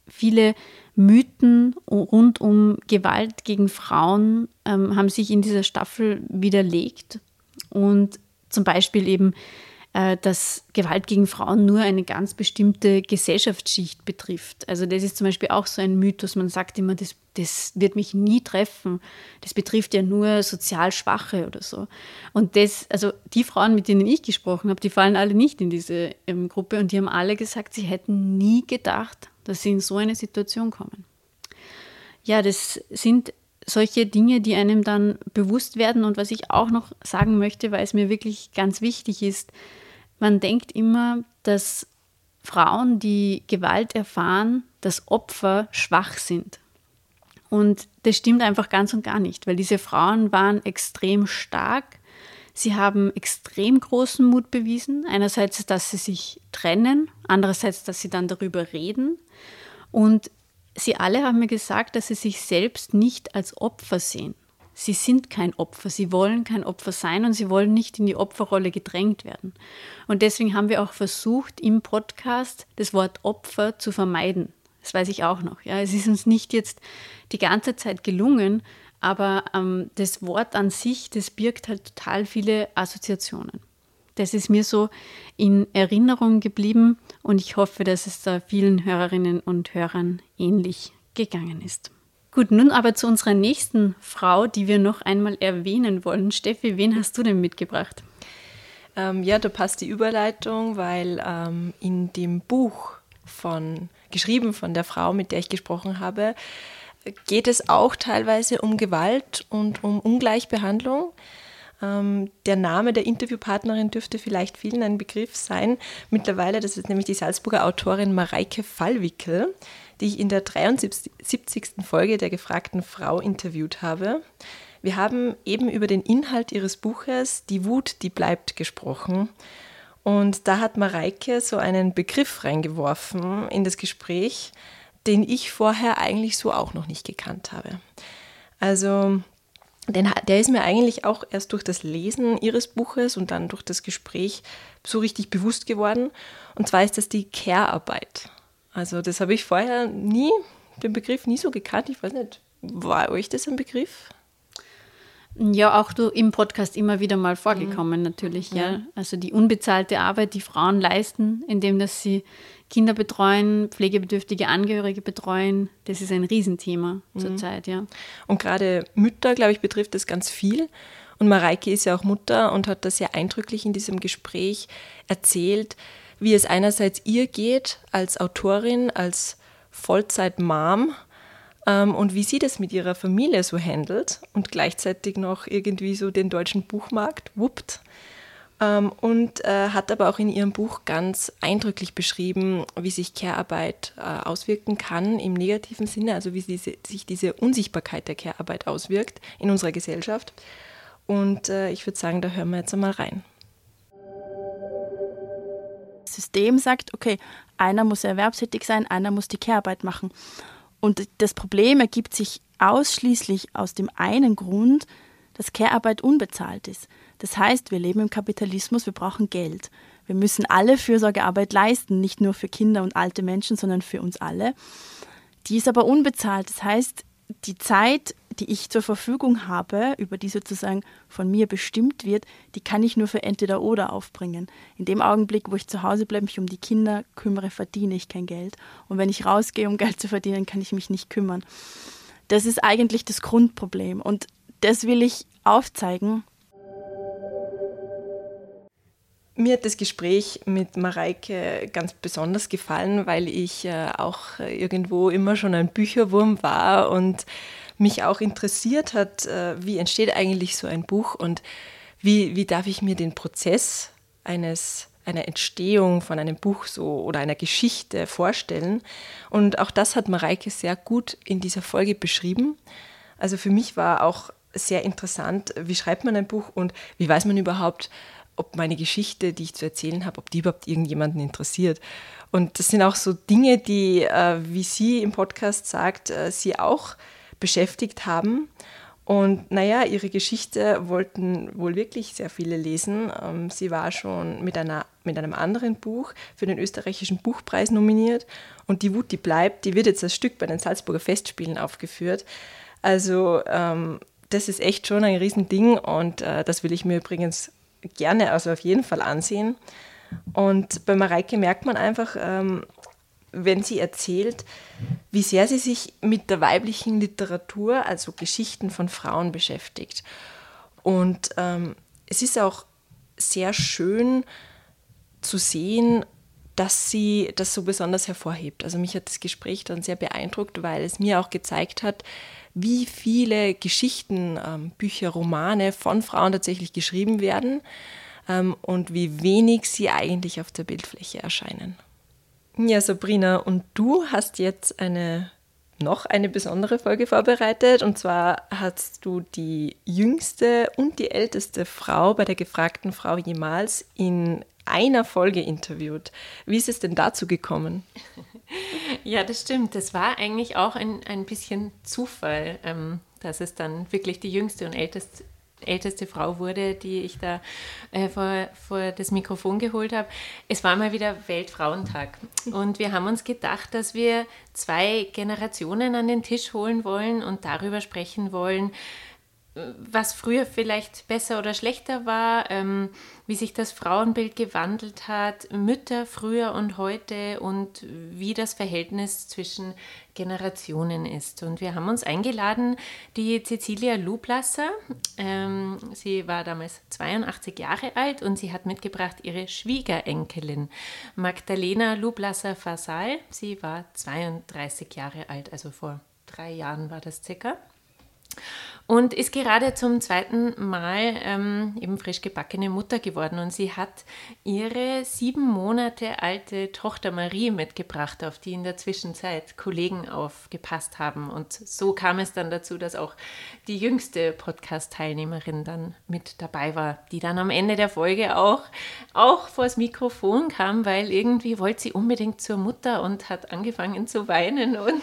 viele Mythen rund um Gewalt gegen Frauen ähm, haben sich in dieser Staffel widerlegt. Und zum Beispiel eben dass Gewalt gegen Frauen nur eine ganz bestimmte Gesellschaftsschicht betrifft. Also das ist zum Beispiel auch so ein Mythos. Man sagt immer, das, das wird mich nie treffen. Das betrifft ja nur sozial Schwache oder so. Und das, also die Frauen, mit denen ich gesprochen habe, die fallen alle nicht in diese ähm, Gruppe und die haben alle gesagt, sie hätten nie gedacht, dass sie in so eine Situation kommen. ja, das sind solche Dinge, die einem dann bewusst werden. Und was ich auch noch sagen möchte, weil es mir wirklich ganz wichtig ist, man denkt immer, dass Frauen, die Gewalt erfahren, dass Opfer schwach sind. Und das stimmt einfach ganz und gar nicht, weil diese Frauen waren extrem stark. Sie haben extrem großen Mut bewiesen. Einerseits, dass sie sich trennen, andererseits, dass sie dann darüber reden. Und sie alle haben mir gesagt, dass sie sich selbst nicht als Opfer sehen. Sie sind kein Opfer, sie wollen kein Opfer sein und sie wollen nicht in die Opferrolle gedrängt werden. Und deswegen haben wir auch versucht, im Podcast das Wort Opfer zu vermeiden. Das weiß ich auch noch. Ja, es ist uns nicht jetzt die ganze Zeit gelungen, aber ähm, das Wort an sich, das birgt halt total viele Assoziationen. Das ist mir so in Erinnerung geblieben und ich hoffe, dass es da vielen Hörerinnen und Hörern ähnlich gegangen ist. Gut, nun aber zu unserer nächsten Frau, die wir noch einmal erwähnen wollen. Steffi, wen hast du denn mitgebracht? Ähm, ja, da passt die Überleitung, weil ähm, in dem Buch von geschrieben von der Frau, mit der ich gesprochen habe, geht es auch teilweise um Gewalt und um Ungleichbehandlung. Ähm, der Name der Interviewpartnerin dürfte vielleicht vielen ein Begriff sein. Mittlerweile, das ist nämlich die Salzburger Autorin Mareike Fallwickel, die ich in der 73. Folge der gefragten Frau interviewt habe. Wir haben eben über den Inhalt ihres Buches Die Wut, die bleibt gesprochen. Und da hat Mareike so einen Begriff reingeworfen in das Gespräch, den ich vorher eigentlich so auch noch nicht gekannt habe. Also den, der ist mir eigentlich auch erst durch das Lesen ihres Buches und dann durch das Gespräch so richtig bewusst geworden. Und zwar ist das die Care-Arbeit. Also das habe ich vorher nie, den Begriff nie so gekannt. Ich weiß nicht, war euch das ein Begriff? Ja, auch du im Podcast immer wieder mal vorgekommen, mhm. natürlich, ja. ja. Also die unbezahlte Arbeit, die Frauen leisten, indem dass sie Kinder betreuen, pflegebedürftige Angehörige betreuen, das ist ein Riesenthema mhm. zurzeit, ja. Und gerade Mütter, glaube ich, betrifft das ganz viel. Und Mareike ist ja auch Mutter und hat das sehr eindrücklich in diesem Gespräch erzählt, wie es einerseits ihr geht als Autorin, als Vollzeit-Mom, ähm, und wie sie das mit ihrer Familie so handelt und gleichzeitig noch irgendwie so den deutschen Buchmarkt wuppt. Ähm, und äh, hat aber auch in ihrem Buch ganz eindrücklich beschrieben, wie sich Care-Arbeit äh, auswirken kann im negativen Sinne, also wie diese, sich diese Unsichtbarkeit der Care-Arbeit auswirkt in unserer Gesellschaft. Und äh, ich würde sagen, da hören wir jetzt einmal rein. System sagt, okay, einer muss erwerbstätig sein, einer muss die Care-Arbeit machen. Und das Problem ergibt sich ausschließlich aus dem einen Grund, dass Care-Arbeit unbezahlt ist. Das heißt, wir leben im Kapitalismus, wir brauchen Geld. Wir müssen alle Fürsorgearbeit leisten, nicht nur für Kinder und alte Menschen, sondern für uns alle. Die ist aber unbezahlt. Das heißt, die Zeit, die ich zur Verfügung habe, über die sozusagen von mir bestimmt wird, die kann ich nur für entweder oder aufbringen. In dem Augenblick, wo ich zu Hause bleibe, mich um die Kinder kümmere, verdiene ich kein Geld. Und wenn ich rausgehe, um Geld zu verdienen, kann ich mich nicht kümmern. Das ist eigentlich das Grundproblem. Und das will ich aufzeigen. Mir hat das Gespräch mit Mareike ganz besonders gefallen, weil ich äh, auch irgendwo immer schon ein Bücherwurm war und mich auch interessiert hat, äh, wie entsteht eigentlich so ein Buch und wie, wie darf ich mir den Prozess eines einer Entstehung von einem Buch so oder einer Geschichte vorstellen. Und auch das hat Mareike sehr gut in dieser Folge beschrieben. Also für mich war auch sehr interessant, wie schreibt man ein Buch und wie weiß man überhaupt, ob meine Geschichte, die ich zu erzählen habe, ob die überhaupt irgendjemanden interessiert. Und das sind auch so Dinge, die, äh, wie sie im Podcast sagt, äh, sie auch beschäftigt haben. Und naja, ihre Geschichte wollten wohl wirklich sehr viele lesen. Ähm, sie war schon mit, einer, mit einem anderen Buch für den österreichischen Buchpreis nominiert. Und die Wut, die bleibt, die wird jetzt als Stück bei den Salzburger Festspielen aufgeführt. Also ähm, das ist echt schon ein Riesending und äh, das will ich mir übrigens gerne, also auf jeden Fall ansehen. Und bei Mareike merkt man einfach, ähm, wenn sie erzählt, wie sehr sie sich mit der weiblichen Literatur, also Geschichten von Frauen beschäftigt. Und ähm, es ist auch sehr schön zu sehen, dass sie das so besonders hervorhebt. Also mich hat das Gespräch dann sehr beeindruckt, weil es mir auch gezeigt hat, wie viele Geschichten, ähm, Bücher, Romane von Frauen tatsächlich geschrieben werden ähm, und wie wenig sie eigentlich auf der Bildfläche erscheinen. Ja, Sabrina, und du hast jetzt eine noch eine besondere Folge vorbereitet. Und zwar hast du die jüngste und die älteste Frau bei der gefragten Frau jemals in einer Folge interviewt. Wie ist es denn dazu gekommen? <laughs> Ja, das stimmt. Das war eigentlich auch ein, ein bisschen Zufall, ähm, dass es dann wirklich die jüngste und älteste, älteste Frau wurde, die ich da äh, vor, vor das Mikrofon geholt habe. Es war mal wieder Weltfrauentag und wir haben uns gedacht, dass wir zwei Generationen an den Tisch holen wollen und darüber sprechen wollen, was früher vielleicht besser oder schlechter war, ähm, wie sich das Frauenbild gewandelt hat, Mütter früher und heute und wie das Verhältnis zwischen Generationen ist. Und wir haben uns eingeladen, die Cecilia Lublasser. Ähm, sie war damals 82 Jahre alt und sie hat mitgebracht ihre Schwiegerenkelin Magdalena Lublasser-Fasal. Sie war 32 Jahre alt, also vor drei Jahren war das circa und ist gerade zum zweiten Mal ähm, eben frisch gebackene Mutter geworden. Und sie hat ihre sieben Monate alte Tochter Marie mitgebracht, auf die in der Zwischenzeit Kollegen aufgepasst haben. Und so kam es dann dazu, dass auch die jüngste Podcast-Teilnehmerin dann mit dabei war, die dann am Ende der Folge auch, auch vors Mikrofon kam, weil irgendwie wollte sie unbedingt zur Mutter und hat angefangen zu weinen und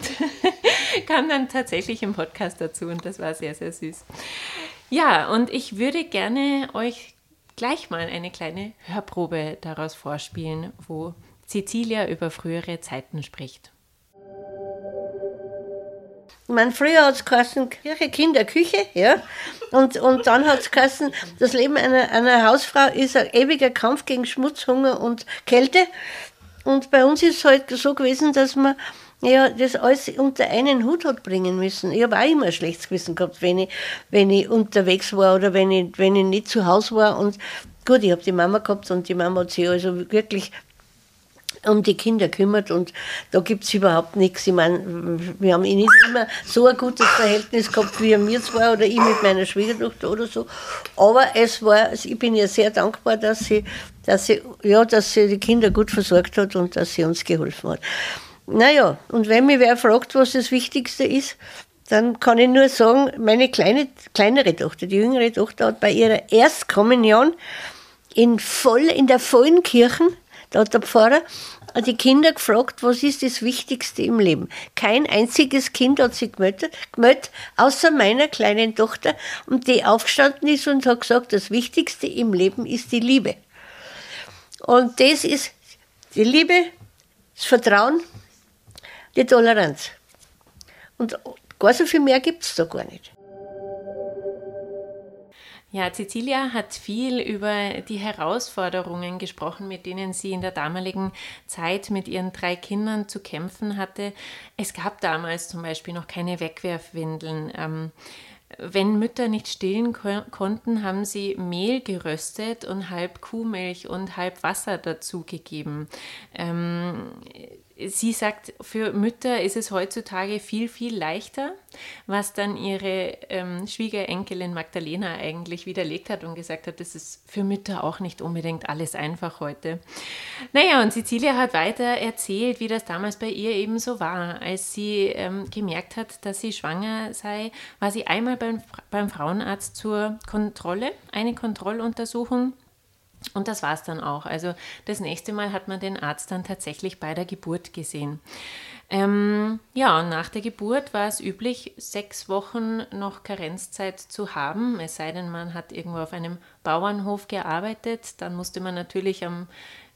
<laughs> kam dann tatsächlich im Podcast dazu. Und das war sehr, sehr süß. Ja, und ich würde gerne euch gleich mal eine kleine Hörprobe daraus vorspielen, wo Cecilia über frühere Zeiten spricht. Ich früher hat es geheißen, Kirche, Kinder, Küche, ja. Und, und dann hat es geheißen, das Leben einer, einer Hausfrau ist ein ewiger Kampf gegen Schmutz, Hunger und Kälte. Und bei uns ist es halt so gewesen, dass man ja, das alles unter einen Hut hat bringen müssen. Ich habe auch immer ein schlechtes Gewissen gehabt, wenn ich, wenn ich unterwegs war oder wenn ich, wenn ich nicht zu Hause war. Und gut, ich habe die Mama gehabt und die Mama hat sich also wirklich um die Kinder kümmert und da gibt es überhaupt nichts. Ich meine, wir haben eh nicht immer so ein gutes Verhältnis gehabt wie mir zwar oder ich mit meiner Schwiegertochter oder so. Aber es war, ich bin ihr sehr dankbar, dass sie, dass sie, ja, dass sie die Kinder gut versorgt hat und dass sie uns geholfen hat. Naja, und wenn mich wer fragt, was das Wichtigste ist, dann kann ich nur sagen, meine kleine, kleinere Tochter, die jüngere Tochter, hat bei ihrer Erstkommunion in, voll, in der vollen Kirche, da hat der Pfarrer die Kinder gefragt, was ist das Wichtigste im Leben. Kein einziges Kind hat sich gemeldet, außer meiner kleinen Tochter, und die aufgestanden ist und hat gesagt, das Wichtigste im Leben ist die Liebe. Und das ist die Liebe, das Vertrauen, die Toleranz. Und gar so viel mehr gibt es da gar nicht. Ja, Cecilia hat viel über die Herausforderungen gesprochen, mit denen sie in der damaligen Zeit mit ihren drei Kindern zu kämpfen hatte. Es gab damals zum Beispiel noch keine Wegwerfwindeln. Ähm, wenn Mütter nicht stillen ko konnten, haben sie Mehl geröstet und halb Kuhmilch und halb Wasser dazugegeben. Ähm, sie sagt, für Mütter ist es heutzutage viel, viel leichter, was dann ihre ähm, Schwiegerenkelin Magdalena eigentlich widerlegt hat und gesagt hat, das ist für Mütter auch nicht unbedingt alles einfach heute. Naja, und Cecilia hat weiter erzählt, wie das damals bei ihr eben so war. Als sie ähm, gemerkt hat, dass sie schwanger sei, war sie einmal beim, beim Frauenarzt zur Kontrolle, eine Kontrolluntersuchung und das war es dann auch. Also das nächste Mal hat man den Arzt dann tatsächlich bei der Geburt gesehen. Ähm, ja, und nach der Geburt war es üblich, sechs Wochen noch Karenzzeit zu haben, es sei denn, man hat irgendwo auf einem Bauernhof gearbeitet. Dann musste man natürlich am,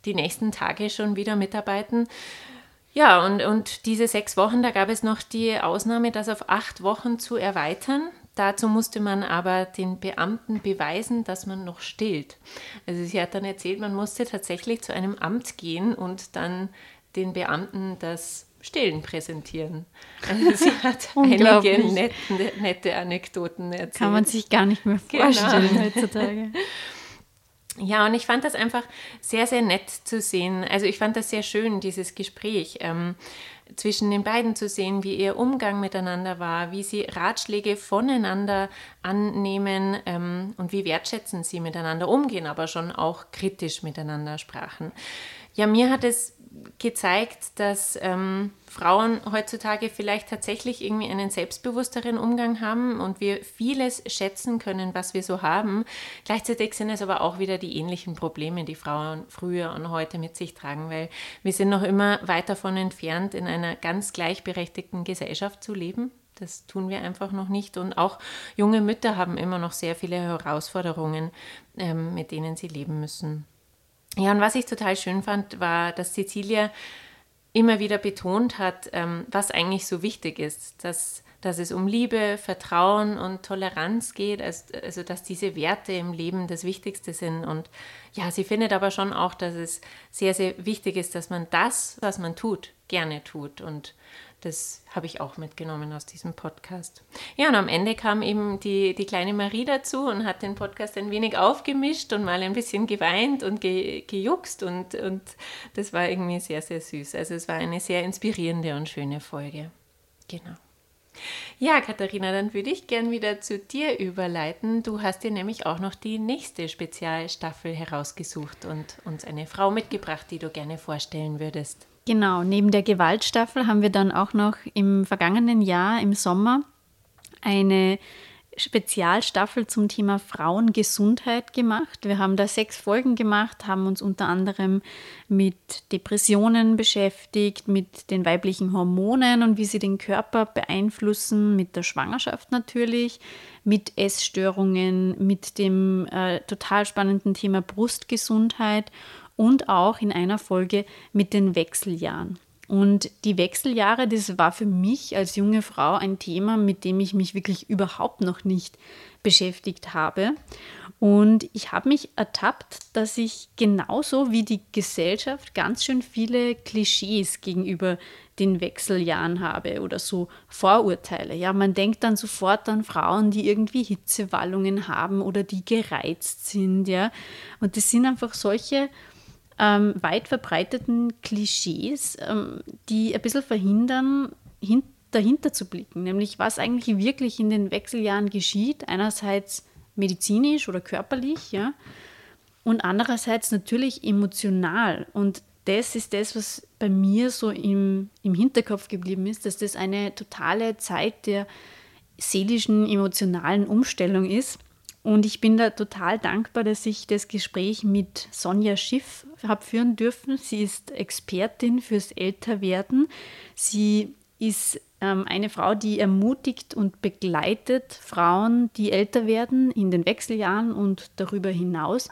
die nächsten Tage schon wieder mitarbeiten. Ja, und, und diese sechs Wochen, da gab es noch die Ausnahme, das auf acht Wochen zu erweitern. Dazu musste man aber den Beamten beweisen, dass man noch stillt. Also sie hat dann erzählt, man musste tatsächlich zu einem Amt gehen und dann den Beamten das Stillen präsentieren. Also sie <laughs> hat einige nette, nette, Anekdoten erzählt. Kann man sich gar nicht mehr genau. vorstellen genau. <laughs> heutzutage. Ja, und ich fand das einfach sehr, sehr nett zu sehen. Also ich fand das sehr schön, dieses Gespräch ähm, zwischen den beiden zu sehen, wie ihr Umgang miteinander war, wie sie Ratschläge voneinander annehmen ähm, und wie wertschätzend sie miteinander umgehen, aber schon auch kritisch miteinander sprachen. Ja, mir hat es gezeigt, dass ähm, Frauen heutzutage vielleicht tatsächlich irgendwie einen selbstbewussteren Umgang haben und wir vieles schätzen können, was wir so haben. Gleichzeitig sind es aber auch wieder die ähnlichen Probleme, die Frauen früher und heute mit sich tragen, weil wir sind noch immer weit davon entfernt, in einer ganz gleichberechtigten Gesellschaft zu leben. Das tun wir einfach noch nicht. Und auch junge Mütter haben immer noch sehr viele Herausforderungen, ähm, mit denen sie leben müssen. Ja, und was ich total schön fand, war, dass Cecilia immer wieder betont hat, ähm, was eigentlich so wichtig ist, dass, dass es um Liebe, Vertrauen und Toleranz geht, also dass diese Werte im Leben das Wichtigste sind. Und ja, sie findet aber schon auch, dass es sehr, sehr wichtig ist, dass man das, was man tut, gerne tut und das habe ich auch mitgenommen aus diesem Podcast. Ja, und am Ende kam eben die, die kleine Marie dazu und hat den Podcast ein wenig aufgemischt und mal ein bisschen geweint und ge, gejuckst und, und das war irgendwie sehr, sehr süß. Also es war eine sehr inspirierende und schöne Folge. Genau. Ja, Katharina, dann würde ich gern wieder zu dir überleiten. Du hast dir nämlich auch noch die nächste Spezialstaffel herausgesucht und uns eine Frau mitgebracht, die du gerne vorstellen würdest. Genau, neben der Gewaltstaffel haben wir dann auch noch im vergangenen Jahr im Sommer eine Spezialstaffel zum Thema Frauengesundheit gemacht. Wir haben da sechs Folgen gemacht, haben uns unter anderem mit Depressionen beschäftigt, mit den weiblichen Hormonen und wie sie den Körper beeinflussen, mit der Schwangerschaft natürlich, mit Essstörungen, mit dem äh, total spannenden Thema Brustgesundheit und auch in einer Folge mit den Wechseljahren. Und die Wechseljahre, das war für mich als junge Frau ein Thema, mit dem ich mich wirklich überhaupt noch nicht beschäftigt habe. Und ich habe mich ertappt, dass ich genauso wie die Gesellschaft ganz schön viele Klischees gegenüber den Wechseljahren habe oder so Vorurteile. Ja, man denkt dann sofort an Frauen, die irgendwie Hitzewallungen haben oder die gereizt sind, ja. Und das sind einfach solche ähm, weit verbreiteten Klischees, ähm, die ein bisschen verhindern, hin, dahinter zu blicken, nämlich was eigentlich wirklich in den Wechseljahren geschieht, einerseits medizinisch oder körperlich, ja, und andererseits natürlich emotional. Und das ist das, was bei mir so im, im Hinterkopf geblieben ist, dass das eine totale Zeit der seelischen, emotionalen Umstellung ist und ich bin da total dankbar, dass ich das Gespräch mit Sonja Schiff habe führen dürfen. Sie ist Expertin fürs Älterwerden. Sie ist ähm, eine Frau, die ermutigt und begleitet Frauen, die älter werden in den Wechseljahren und darüber hinaus.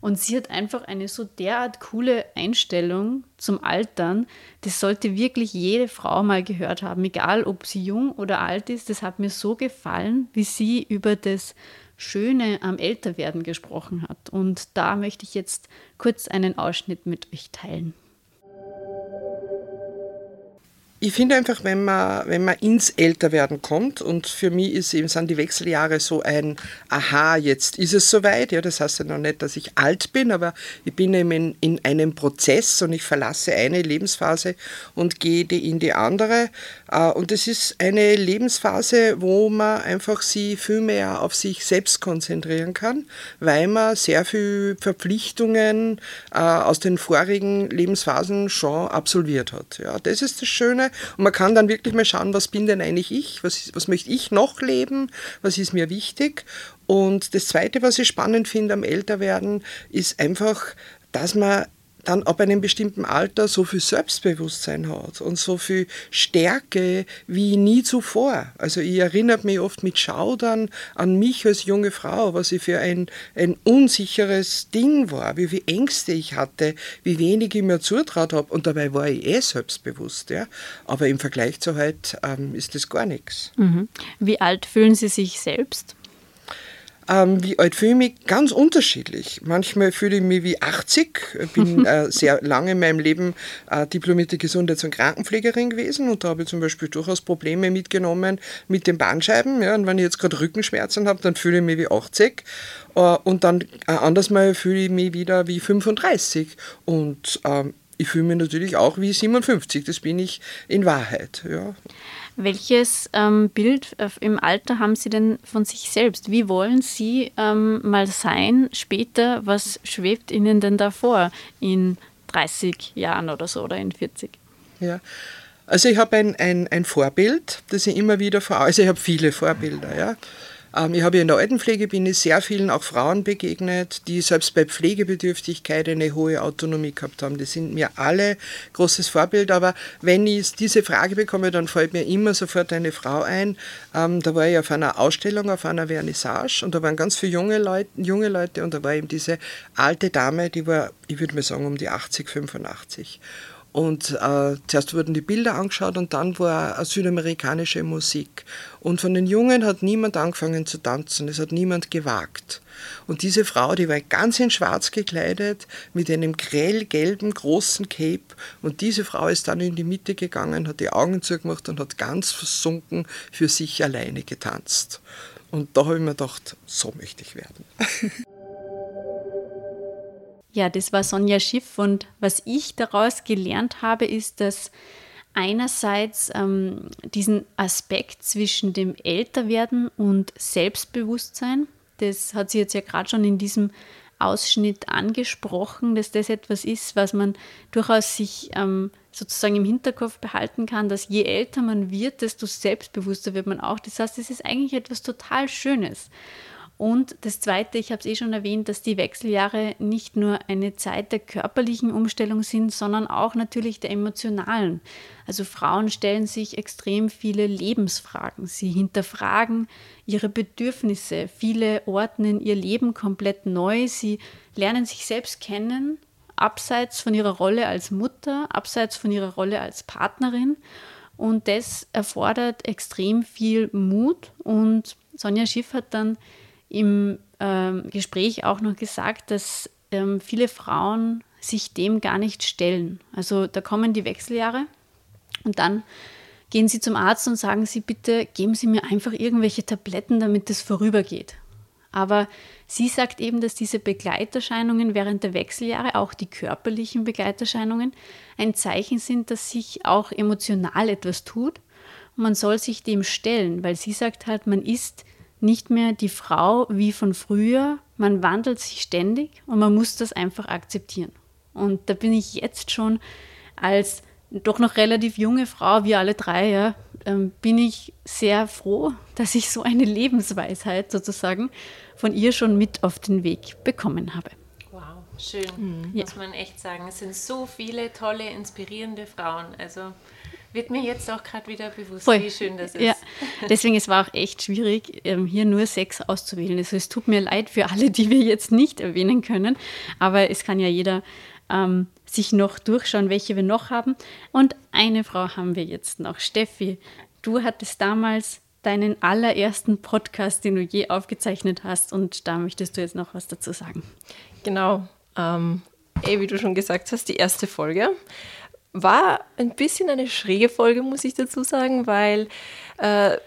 Und sie hat einfach eine so derart coole Einstellung zum Altern. Das sollte wirklich jede Frau mal gehört haben, egal ob sie jung oder alt ist. Das hat mir so gefallen, wie sie über das Schöne am Älterwerden gesprochen hat. Und da möchte ich jetzt kurz einen Ausschnitt mit euch teilen. Ich finde einfach, wenn man, wenn man ins Älterwerden kommt, und für mich ist eben, sind die Wechseljahre so ein Aha, jetzt ist es soweit. Ja, das heißt ja noch nicht, dass ich alt bin, aber ich bin eben in, in einem Prozess und ich verlasse eine Lebensphase und gehe in die andere. Äh, und es ist eine Lebensphase, wo man einfach sie viel mehr auf sich selbst konzentrieren kann, weil man sehr viele Verpflichtungen äh, aus den vorigen Lebensphasen schon absolviert hat. Ja, das ist das Schöne. Und man kann dann wirklich mal schauen, was bin denn eigentlich ich? Was, was möchte ich noch leben? Was ist mir wichtig? Und das Zweite, was ich spannend finde am Älterwerden, ist einfach, dass man dann ab einem bestimmten Alter so viel Selbstbewusstsein hat und so viel Stärke wie nie zuvor. Also ich erinnere mich oft mit Schaudern an mich als junge Frau, was ich für ein, ein unsicheres Ding war, wie viele Ängste ich hatte, wie wenig ich mir zutraut habe und dabei war ich eh selbstbewusst. Ja? Aber im Vergleich zu heute ähm, ist das gar nichts. Mhm. Wie alt fühlen Sie sich selbst? Ähm, wie alt fühle ich mich? Ganz unterschiedlich. Manchmal fühle ich mich wie 80. Bin <laughs> äh, sehr lange in meinem Leben äh, diplomierte Gesundheits- und Krankenpflegerin gewesen und da habe ich zum Beispiel durchaus Probleme mitgenommen mit den Bandscheiben. Ja, und wenn ich jetzt gerade Rückenschmerzen habe, dann fühle ich mich wie 80. Äh, und dann äh, anders mal fühle ich mich wieder wie 35. Und ähm, ich fühle mich natürlich auch wie 57. Das bin ich in Wahrheit. Ja. Welches ähm, Bild äh, im Alter haben Sie denn von sich selbst? Wie wollen Sie ähm, mal sein später? Was schwebt Ihnen denn da vor in 30 Jahren oder so oder in 40? Ja. Also ich habe ein, ein, ein Vorbild, das ich immer wieder vor also ich habe viele Vorbilder, ja. Ähm, ich habe in der Altenpflege bin ich sehr vielen auch Frauen begegnet, die selbst bei Pflegebedürftigkeit eine hohe Autonomie gehabt haben. Die sind mir alle großes Vorbild. Aber wenn ich diese Frage bekomme, dann fällt mir immer sofort eine Frau ein. Ähm, da war ich auf einer Ausstellung, auf einer Vernissage und da waren ganz viele junge Leute, junge Leute und da war eben diese alte Dame, die war, ich würde mal sagen, um die 80, 85. Und äh, zuerst wurden die Bilder angeschaut und dann war südamerikanische Musik. Und von den Jungen hat niemand angefangen zu tanzen, es hat niemand gewagt. Und diese Frau, die war ganz in schwarz gekleidet, mit einem grellgelben großen Cape. Und diese Frau ist dann in die Mitte gegangen, hat die Augen zugemacht und hat ganz versunken für sich alleine getanzt. Und da habe ich mir gedacht, so möchte ich werden. <laughs> Ja, das war Sonja Schiff und was ich daraus gelernt habe, ist, dass einerseits ähm, diesen Aspekt zwischen dem Älterwerden und Selbstbewusstsein, das hat sie jetzt ja gerade schon in diesem Ausschnitt angesprochen, dass das etwas ist, was man durchaus sich ähm, sozusagen im Hinterkopf behalten kann, dass je älter man wird, desto selbstbewusster wird man auch. Das heißt, es ist eigentlich etwas total Schönes. Und das Zweite, ich habe es eh schon erwähnt, dass die Wechseljahre nicht nur eine Zeit der körperlichen Umstellung sind, sondern auch natürlich der emotionalen. Also Frauen stellen sich extrem viele Lebensfragen. Sie hinterfragen ihre Bedürfnisse. Viele ordnen ihr Leben komplett neu. Sie lernen sich selbst kennen, abseits von ihrer Rolle als Mutter, abseits von ihrer Rolle als Partnerin. Und das erfordert extrem viel Mut. Und Sonja Schiff hat dann im ähm, Gespräch auch noch gesagt, dass ähm, viele Frauen sich dem gar nicht stellen. Also da kommen die Wechseljahre und dann gehen sie zum Arzt und sagen sie, bitte geben Sie mir einfach irgendwelche Tabletten, damit es vorübergeht. Aber sie sagt eben, dass diese Begleiterscheinungen während der Wechseljahre, auch die körperlichen Begleiterscheinungen, ein Zeichen sind, dass sich auch emotional etwas tut. Man soll sich dem stellen, weil sie sagt halt, man ist nicht mehr die Frau wie von früher. Man wandelt sich ständig und man muss das einfach akzeptieren. Und da bin ich jetzt schon als doch noch relativ junge Frau, wie alle drei, ja, ähm, bin ich sehr froh, dass ich so eine Lebensweisheit sozusagen von ihr schon mit auf den Weg bekommen habe. Wow, schön, mhm. muss man echt sagen. Es sind so viele tolle, inspirierende Frauen. Also wird mir jetzt auch gerade wieder bewusst, Voll. wie schön das ist. Ja, <laughs> deswegen es war auch echt schwierig, ähm, hier nur sechs auszuwählen. Also es tut mir leid für alle, die wir jetzt nicht erwähnen können, aber es kann ja jeder ähm, sich noch durchschauen, welche wir noch haben. Und eine Frau haben wir jetzt noch. Steffi, du hattest damals deinen allerersten Podcast, den du je aufgezeichnet hast und da möchtest du jetzt noch was dazu sagen. Genau. Ähm, ey, wie du schon gesagt hast, die erste Folge. War ein bisschen eine schräge Folge, muss ich dazu sagen, weil äh,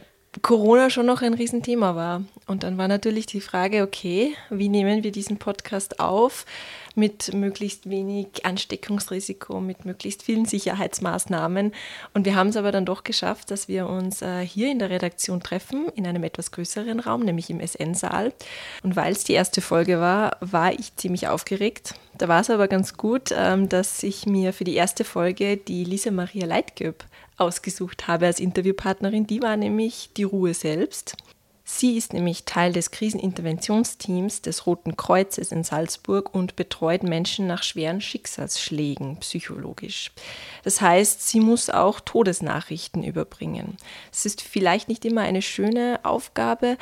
Corona schon noch ein Riesenthema war. Und dann war natürlich die Frage, okay, wie nehmen wir diesen Podcast auf? mit möglichst wenig Ansteckungsrisiko, mit möglichst vielen Sicherheitsmaßnahmen. Und wir haben es aber dann doch geschafft, dass wir uns äh, hier in der Redaktion treffen, in einem etwas größeren Raum, nämlich im SN-Saal. Und weil es die erste Folge war, war ich ziemlich aufgeregt. Da war es aber ganz gut, ähm, dass ich mir für die erste Folge die Lisa Maria Leitgöb ausgesucht habe als Interviewpartnerin. Die war nämlich die Ruhe selbst. Sie ist nämlich Teil des Kriseninterventionsteams des Roten Kreuzes in Salzburg und betreut Menschen nach schweren Schicksalsschlägen psychologisch. Das heißt, sie muss auch Todesnachrichten überbringen. Es ist vielleicht nicht immer eine schöne Aufgabe,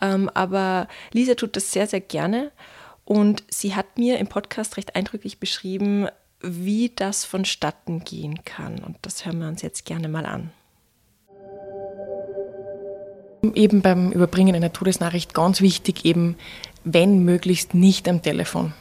ähm, aber Lisa tut das sehr, sehr gerne. Und sie hat mir im Podcast recht eindrücklich beschrieben, wie das vonstatten gehen kann. Und das hören wir uns jetzt gerne mal an. Eben beim Überbringen einer Todesnachricht ganz wichtig, eben wenn möglichst nicht am Telefon.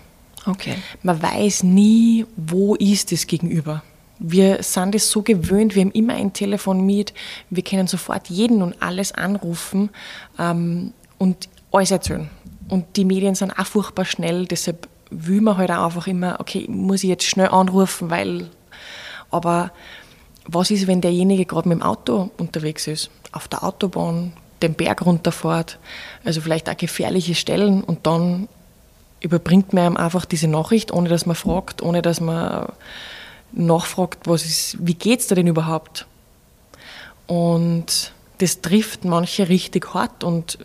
Okay. Man weiß nie, wo ist das Gegenüber. Wir sind es so gewöhnt, wir haben immer ein Telefon mit, wir können sofort jeden und alles anrufen ähm, und alles erzählen. Und die Medien sind auch furchtbar schnell, deshalb will man halt auch einfach immer, okay, muss ich jetzt schnell anrufen, weil, aber was ist, wenn derjenige gerade mit dem Auto unterwegs ist, auf der Autobahn, den Berg runterfährt, also vielleicht auch gefährliche Stellen und dann überbringt man ihm einfach diese Nachricht, ohne dass man fragt, ohne dass man nachfragt, was ist, wie geht's da denn überhaupt? Und das trifft manche richtig hart und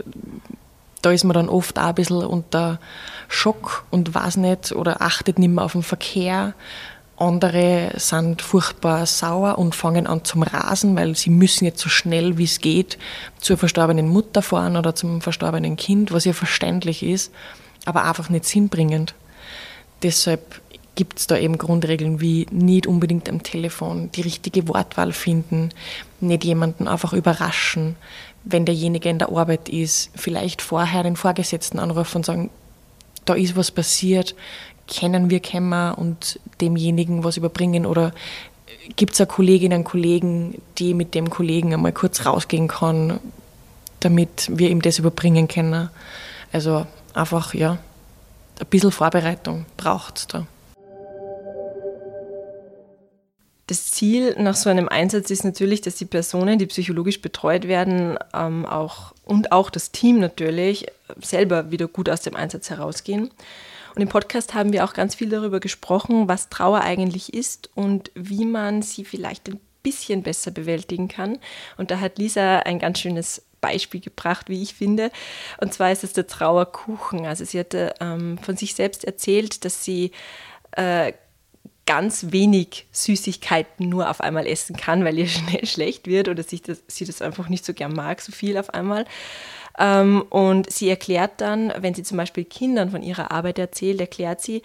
da ist man dann oft auch ein bisschen unter Schock und weiß nicht oder achtet nicht mehr auf den Verkehr. Andere sind furchtbar sauer und fangen an zum Rasen, weil sie müssen jetzt so schnell wie es geht zur verstorbenen Mutter fahren oder zum verstorbenen Kind, was ja verständlich ist, aber einfach nicht sinnbringend. Deshalb gibt es da eben Grundregeln wie nicht unbedingt am Telefon die richtige Wortwahl finden, nicht jemanden einfach überraschen, wenn derjenige in der Arbeit ist, vielleicht vorher den Vorgesetzten anrufen und sagen, da ist was passiert, kennen wir Kämmer und demjenigen was überbringen oder gibt es eine Kollegin, einen Kollegen, die mit dem Kollegen einmal kurz rausgehen kann, damit wir ihm das überbringen können. Also einfach, ja, ein bisschen Vorbereitung braucht es da. Das Ziel nach so einem Einsatz ist natürlich, dass die Personen, die psychologisch betreut werden, ähm, auch, und auch das Team natürlich selber wieder gut aus dem Einsatz herausgehen. Und im Podcast haben wir auch ganz viel darüber gesprochen, was Trauer eigentlich ist und wie man sie vielleicht ein bisschen besser bewältigen kann. Und da hat Lisa ein ganz schönes Beispiel gebracht, wie ich finde. Und zwar ist es der Trauerkuchen. Also sie hatte ähm, von sich selbst erzählt, dass sie äh, ganz wenig Süßigkeiten nur auf einmal essen kann, weil ihr <laughs> schnell schlecht wird oder sich das, sie das einfach nicht so gern mag, so viel auf einmal. Ähm, und sie erklärt dann, wenn sie zum Beispiel Kindern von ihrer Arbeit erzählt, erklärt sie,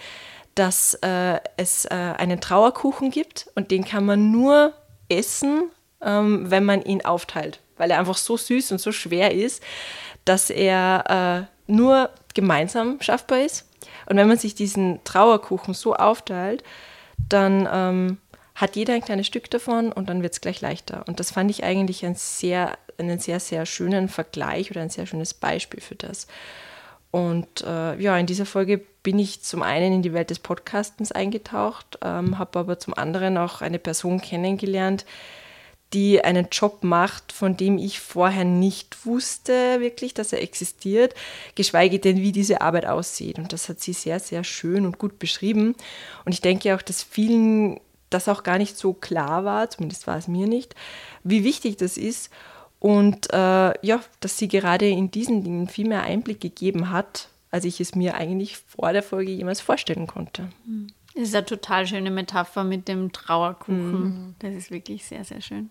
dass äh, es äh, einen Trauerkuchen gibt und den kann man nur essen, ähm, wenn man ihn aufteilt, weil er einfach so süß und so schwer ist, dass er äh, nur gemeinsam schaffbar ist. Und wenn man sich diesen Trauerkuchen so aufteilt, dann ähm, hat jeder ein kleines Stück davon und dann wird es gleich leichter. Und das fand ich eigentlich ein sehr, einen sehr, sehr schönen Vergleich oder ein sehr schönes Beispiel für das. Und äh, ja, in dieser Folge bin ich zum einen in die Welt des Podcastens eingetaucht, ähm, habe aber zum anderen auch eine Person kennengelernt, die einen Job macht, von dem ich vorher nicht wusste wirklich, dass er existiert, geschweige denn, wie diese Arbeit aussieht. Und das hat sie sehr, sehr schön und gut beschrieben. Und ich denke auch, dass vielen das auch gar nicht so klar war, zumindest war es mir nicht, wie wichtig das ist. Und äh, ja, dass sie gerade in diesen Dingen viel mehr Einblick gegeben hat, als ich es mir eigentlich vor der Folge jemals vorstellen konnte. Mhm. Das ist eine total schöne Metapher mit dem Trauerkuchen. Mhm. Das ist wirklich sehr, sehr schön.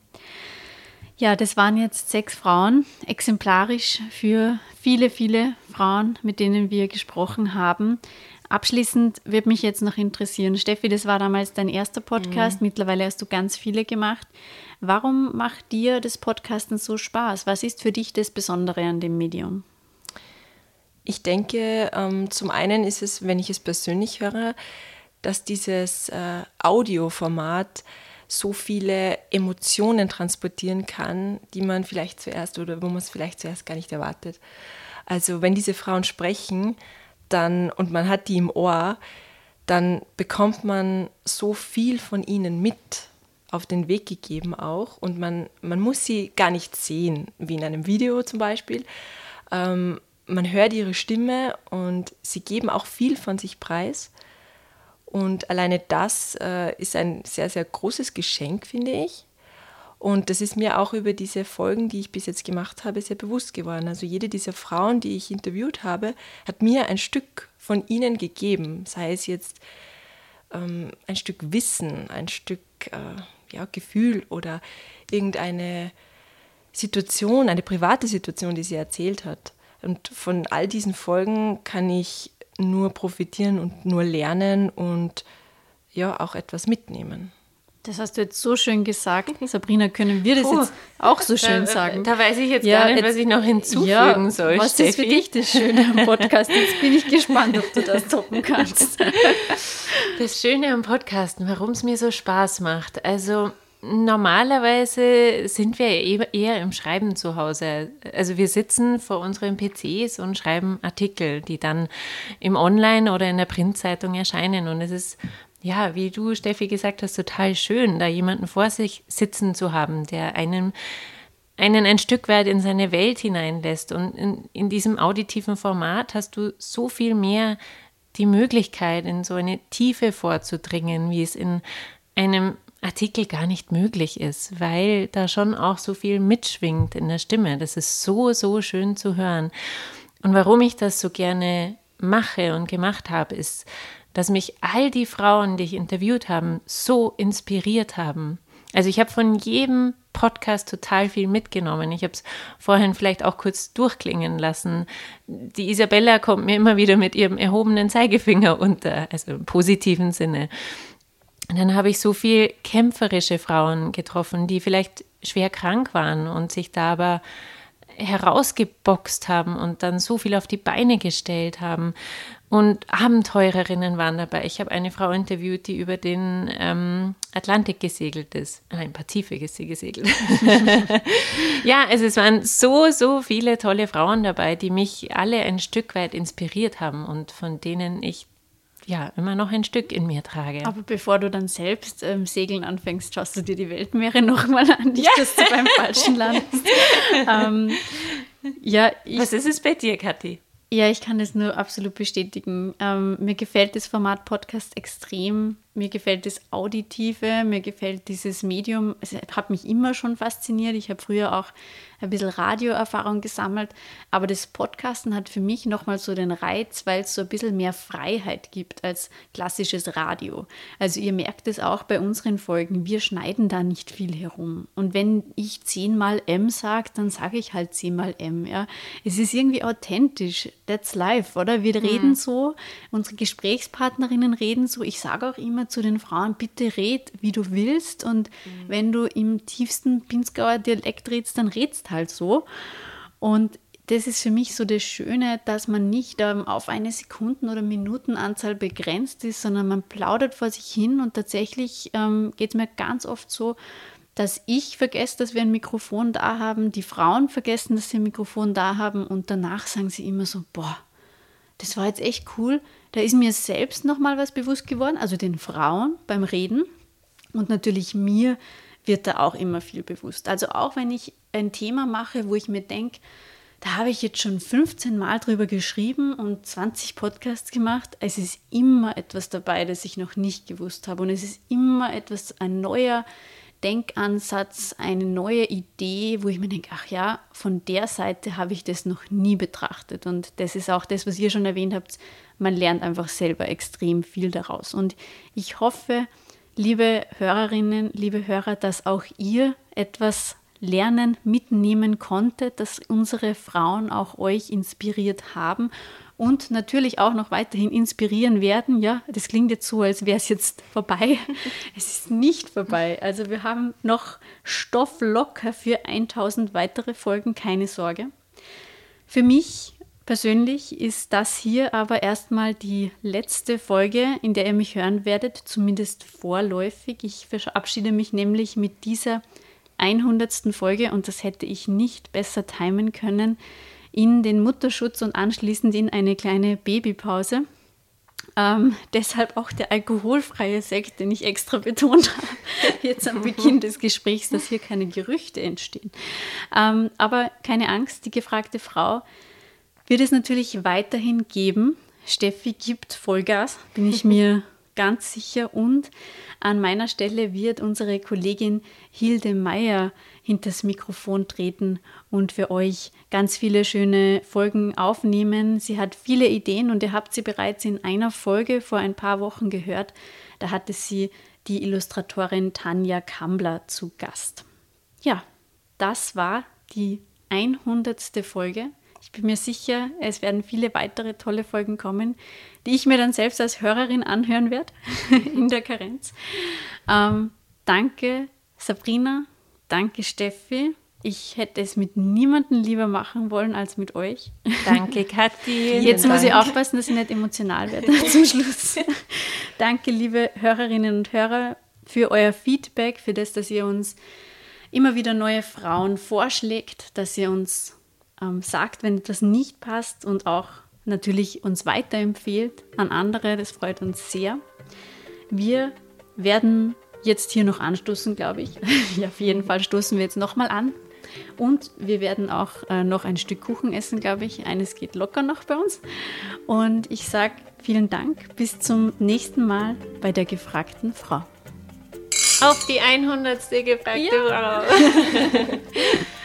Ja, das waren jetzt sechs Frauen, exemplarisch für viele, viele Frauen, mit denen wir gesprochen haben. Abschließend wird mich jetzt noch interessieren, Steffi, das war damals dein erster Podcast, mhm. mittlerweile hast du ganz viele gemacht. Warum macht dir das Podcasten so Spaß? Was ist für dich das Besondere an dem Medium? Ich denke, ähm, zum einen ist es, wenn ich es persönlich höre, dass dieses äh, Audioformat so viele Emotionen transportieren kann, die man vielleicht zuerst oder wo man es vielleicht zuerst gar nicht erwartet. Also wenn diese Frauen sprechen, dann und man hat die im Ohr, dann bekommt man so viel von ihnen mit auf den Weg gegeben auch und man, man muss sie gar nicht sehen, wie in einem Video zum Beispiel. Ähm, man hört ihre Stimme und sie geben auch viel von sich preis und alleine das äh, ist ein sehr, sehr großes Geschenk, finde ich. Und das ist mir auch über diese Folgen, die ich bis jetzt gemacht habe, sehr bewusst geworden. Also jede dieser Frauen, die ich interviewt habe, hat mir ein Stück von ihnen gegeben, sei es jetzt ähm, ein Stück Wissen, ein Stück äh, ja, Gefühl oder irgendeine Situation, eine private Situation, die sie erzählt hat. Und von all diesen Folgen kann ich nur profitieren und nur lernen und ja auch etwas mitnehmen. Das hast du jetzt so schön gesagt. <laughs> Sabrina, können wir das Puh, jetzt auch so schön da, sagen? Da weiß ich jetzt Ja, gar nicht, jetzt- was ich noch hinzufügen Ja, soll, was Steffi. ist für dich das Schöne am Podcast? Jetzt bin ich gespannt, ob du das toppen kannst. <laughs> Das Schöne am Podcasten, warum es mir so Spaß macht. Also normalerweise sind wir eher- im Schreiben zu Hause. Also wir sitzen vor unseren PCs und schreiben Artikel, die dann im Online oder in der Printzeitung erscheinen. Und es ist, ja, wie du, Steffi, gesagt hast, total schön, da jemanden vor sich sitzen zu haben, der einem einen ein Stück weit in seine Welt hineinlässt. Und in, in diesem auditiven Format hast du so viel mehr die Möglichkeit, in so eine Tiefe vorzudringen, wie es in einem Artikel gar nicht möglich ist, weil da schon auch so viel mitschwingt in der Stimme. Das ist so, so schön zu hören. Und warum ich das so gerne mache und gemacht habe, ist, dass mich all die Frauen, die ich interviewt habe, so inspiriert haben. Also ich habe von jedem Podcast total viel mitgenommen. Ich habe es vorhin vielleicht auch kurz durchklingen lassen. Die Isabella kommt mir immer wieder mit ihrem erhobenen Zeigefinger unter, also im positiven Sinne. Und dann habe ich so viel kämpferische Frauen getroffen, die vielleicht schwer krank waren und sich da aber herausgeboxt haben und dann so viel auf die Beine gestellt haben. Und Abenteurerinnen waren dabei. Ich habe eine Frau interviewt, die über den ähm, Atlantik gesegelt ist. Nein, Pazifik ist sie gesegelt. <laughs> ja, also es waren so, so viele tolle Frauen dabei, die mich alle ein Stück weit inspiriert haben und von denen ich ja immer noch ein Stück in mir trage. Aber bevor du dann selbst ähm, segeln anfängst, schaust du dir die Weltmeere <laughs> nochmal an, nicht, dass du beim Falschen landest. <laughs> ähm, ja, ich, Was ist es bei dir, Kathi? Ja, ich kann das nur absolut bestätigen. Ähm, mir gefällt das Format Podcast extrem. Mir gefällt das Auditive, mir gefällt dieses Medium. Es hat mich immer schon fasziniert. Ich habe früher auch ein bisschen Radioerfahrung gesammelt. Aber das Podcasten hat für mich nochmal so den Reiz, weil es so ein bisschen mehr Freiheit gibt als klassisches Radio. Also ihr merkt es auch bei unseren Folgen. Wir schneiden da nicht viel herum. Und wenn ich zehnmal M sage, dann sage ich halt zehnmal M. Ja. Es ist irgendwie authentisch. That's life, oder? Wir reden so, unsere Gesprächspartnerinnen reden so. Ich sage auch immer zu den Frauen, bitte red, wie du willst. Und wenn du im tiefsten Pinzgauer Dialekt redst, dann redst halt so. Und das ist für mich so das Schöne, dass man nicht ähm, auf eine Sekunden- oder Minutenanzahl begrenzt ist, sondern man plaudert vor sich hin und tatsächlich ähm, geht es mir ganz oft so, dass ich vergesse, dass wir ein Mikrofon da haben, die Frauen vergessen, dass sie ein Mikrofon da haben und danach sagen sie immer so, boah, das war jetzt echt cool. Da ist mir selbst nochmal was bewusst geworden, also den Frauen beim Reden und natürlich mir wird da auch immer viel bewusst. Also auch wenn ich ein Thema mache, wo ich mir denke, da habe ich jetzt schon 15 Mal drüber geschrieben und 20 Podcasts gemacht. Es ist immer etwas dabei, das ich noch nicht gewusst habe. Und es ist immer etwas, ein neuer Denkansatz, eine neue Idee, wo ich mir denke, ach ja, von der Seite habe ich das noch nie betrachtet. Und das ist auch das, was ihr schon erwähnt habt. Man lernt einfach selber extrem viel daraus. Und ich hoffe, liebe Hörerinnen, liebe Hörer, dass auch ihr etwas lernen, mitnehmen konntet, dass unsere Frauen auch euch inspiriert haben und natürlich auch noch weiterhin inspirieren werden. Ja, das klingt jetzt so, als wäre es jetzt vorbei. <laughs> es ist nicht vorbei. Also wir haben noch Stoff locker für 1000 weitere Folgen, keine Sorge. Für mich persönlich ist das hier aber erstmal die letzte Folge, in der ihr mich hören werdet, zumindest vorläufig. Ich verabschiede mich nämlich mit dieser 100. Folge und das hätte ich nicht besser timen können in den Mutterschutz und anschließend in eine kleine Babypause. Ähm, deshalb auch der alkoholfreie Sekt, den ich extra betont habe, <laughs> jetzt am Beginn des Gesprächs, dass hier keine Gerüchte entstehen. Ähm, aber keine Angst, die gefragte Frau wird es natürlich weiterhin geben. Steffi gibt Vollgas, bin ich mir ganz sicher. Und an meiner Stelle wird unsere Kollegin Hilde Meyer hinters Mikrofon treten und für euch ganz viele schöne Folgen aufnehmen. Sie hat viele Ideen und ihr habt sie bereits in einer Folge vor ein paar Wochen gehört. Da hatte sie die Illustratorin Tanja Kambler zu Gast. Ja, das war die 100. Folge. Ich bin mir sicher, es werden viele weitere tolle Folgen kommen, die ich mir dann selbst als Hörerin anhören werde <laughs> in der Karenz. Ähm, Danke, Sabrina. Danke, Steffi. Ich hätte es mit niemandem lieber machen wollen als mit euch. Danke, Kathi. <laughs> Jetzt muss ich aufpassen, dass ich nicht emotional werde <laughs> zum Schluss. Danke, liebe Hörerinnen und Hörer, für euer Feedback, für das, dass ihr uns immer wieder neue Frauen vorschlägt, dass ihr uns ähm, sagt, wenn etwas nicht passt und auch natürlich uns weiterempfehlt an andere. Das freut uns sehr. Wir werden jetzt hier noch anstoßen, glaube ich. <laughs> ja, auf jeden Fall stoßen wir jetzt nochmal an. Und wir werden auch äh, noch ein Stück Kuchen essen, glaube ich. Eines geht locker noch bei uns. Und ich sage vielen Dank. Bis zum nächsten Mal bei der gefragten Frau. Auf die 100. gefragte ja. Frau. <laughs>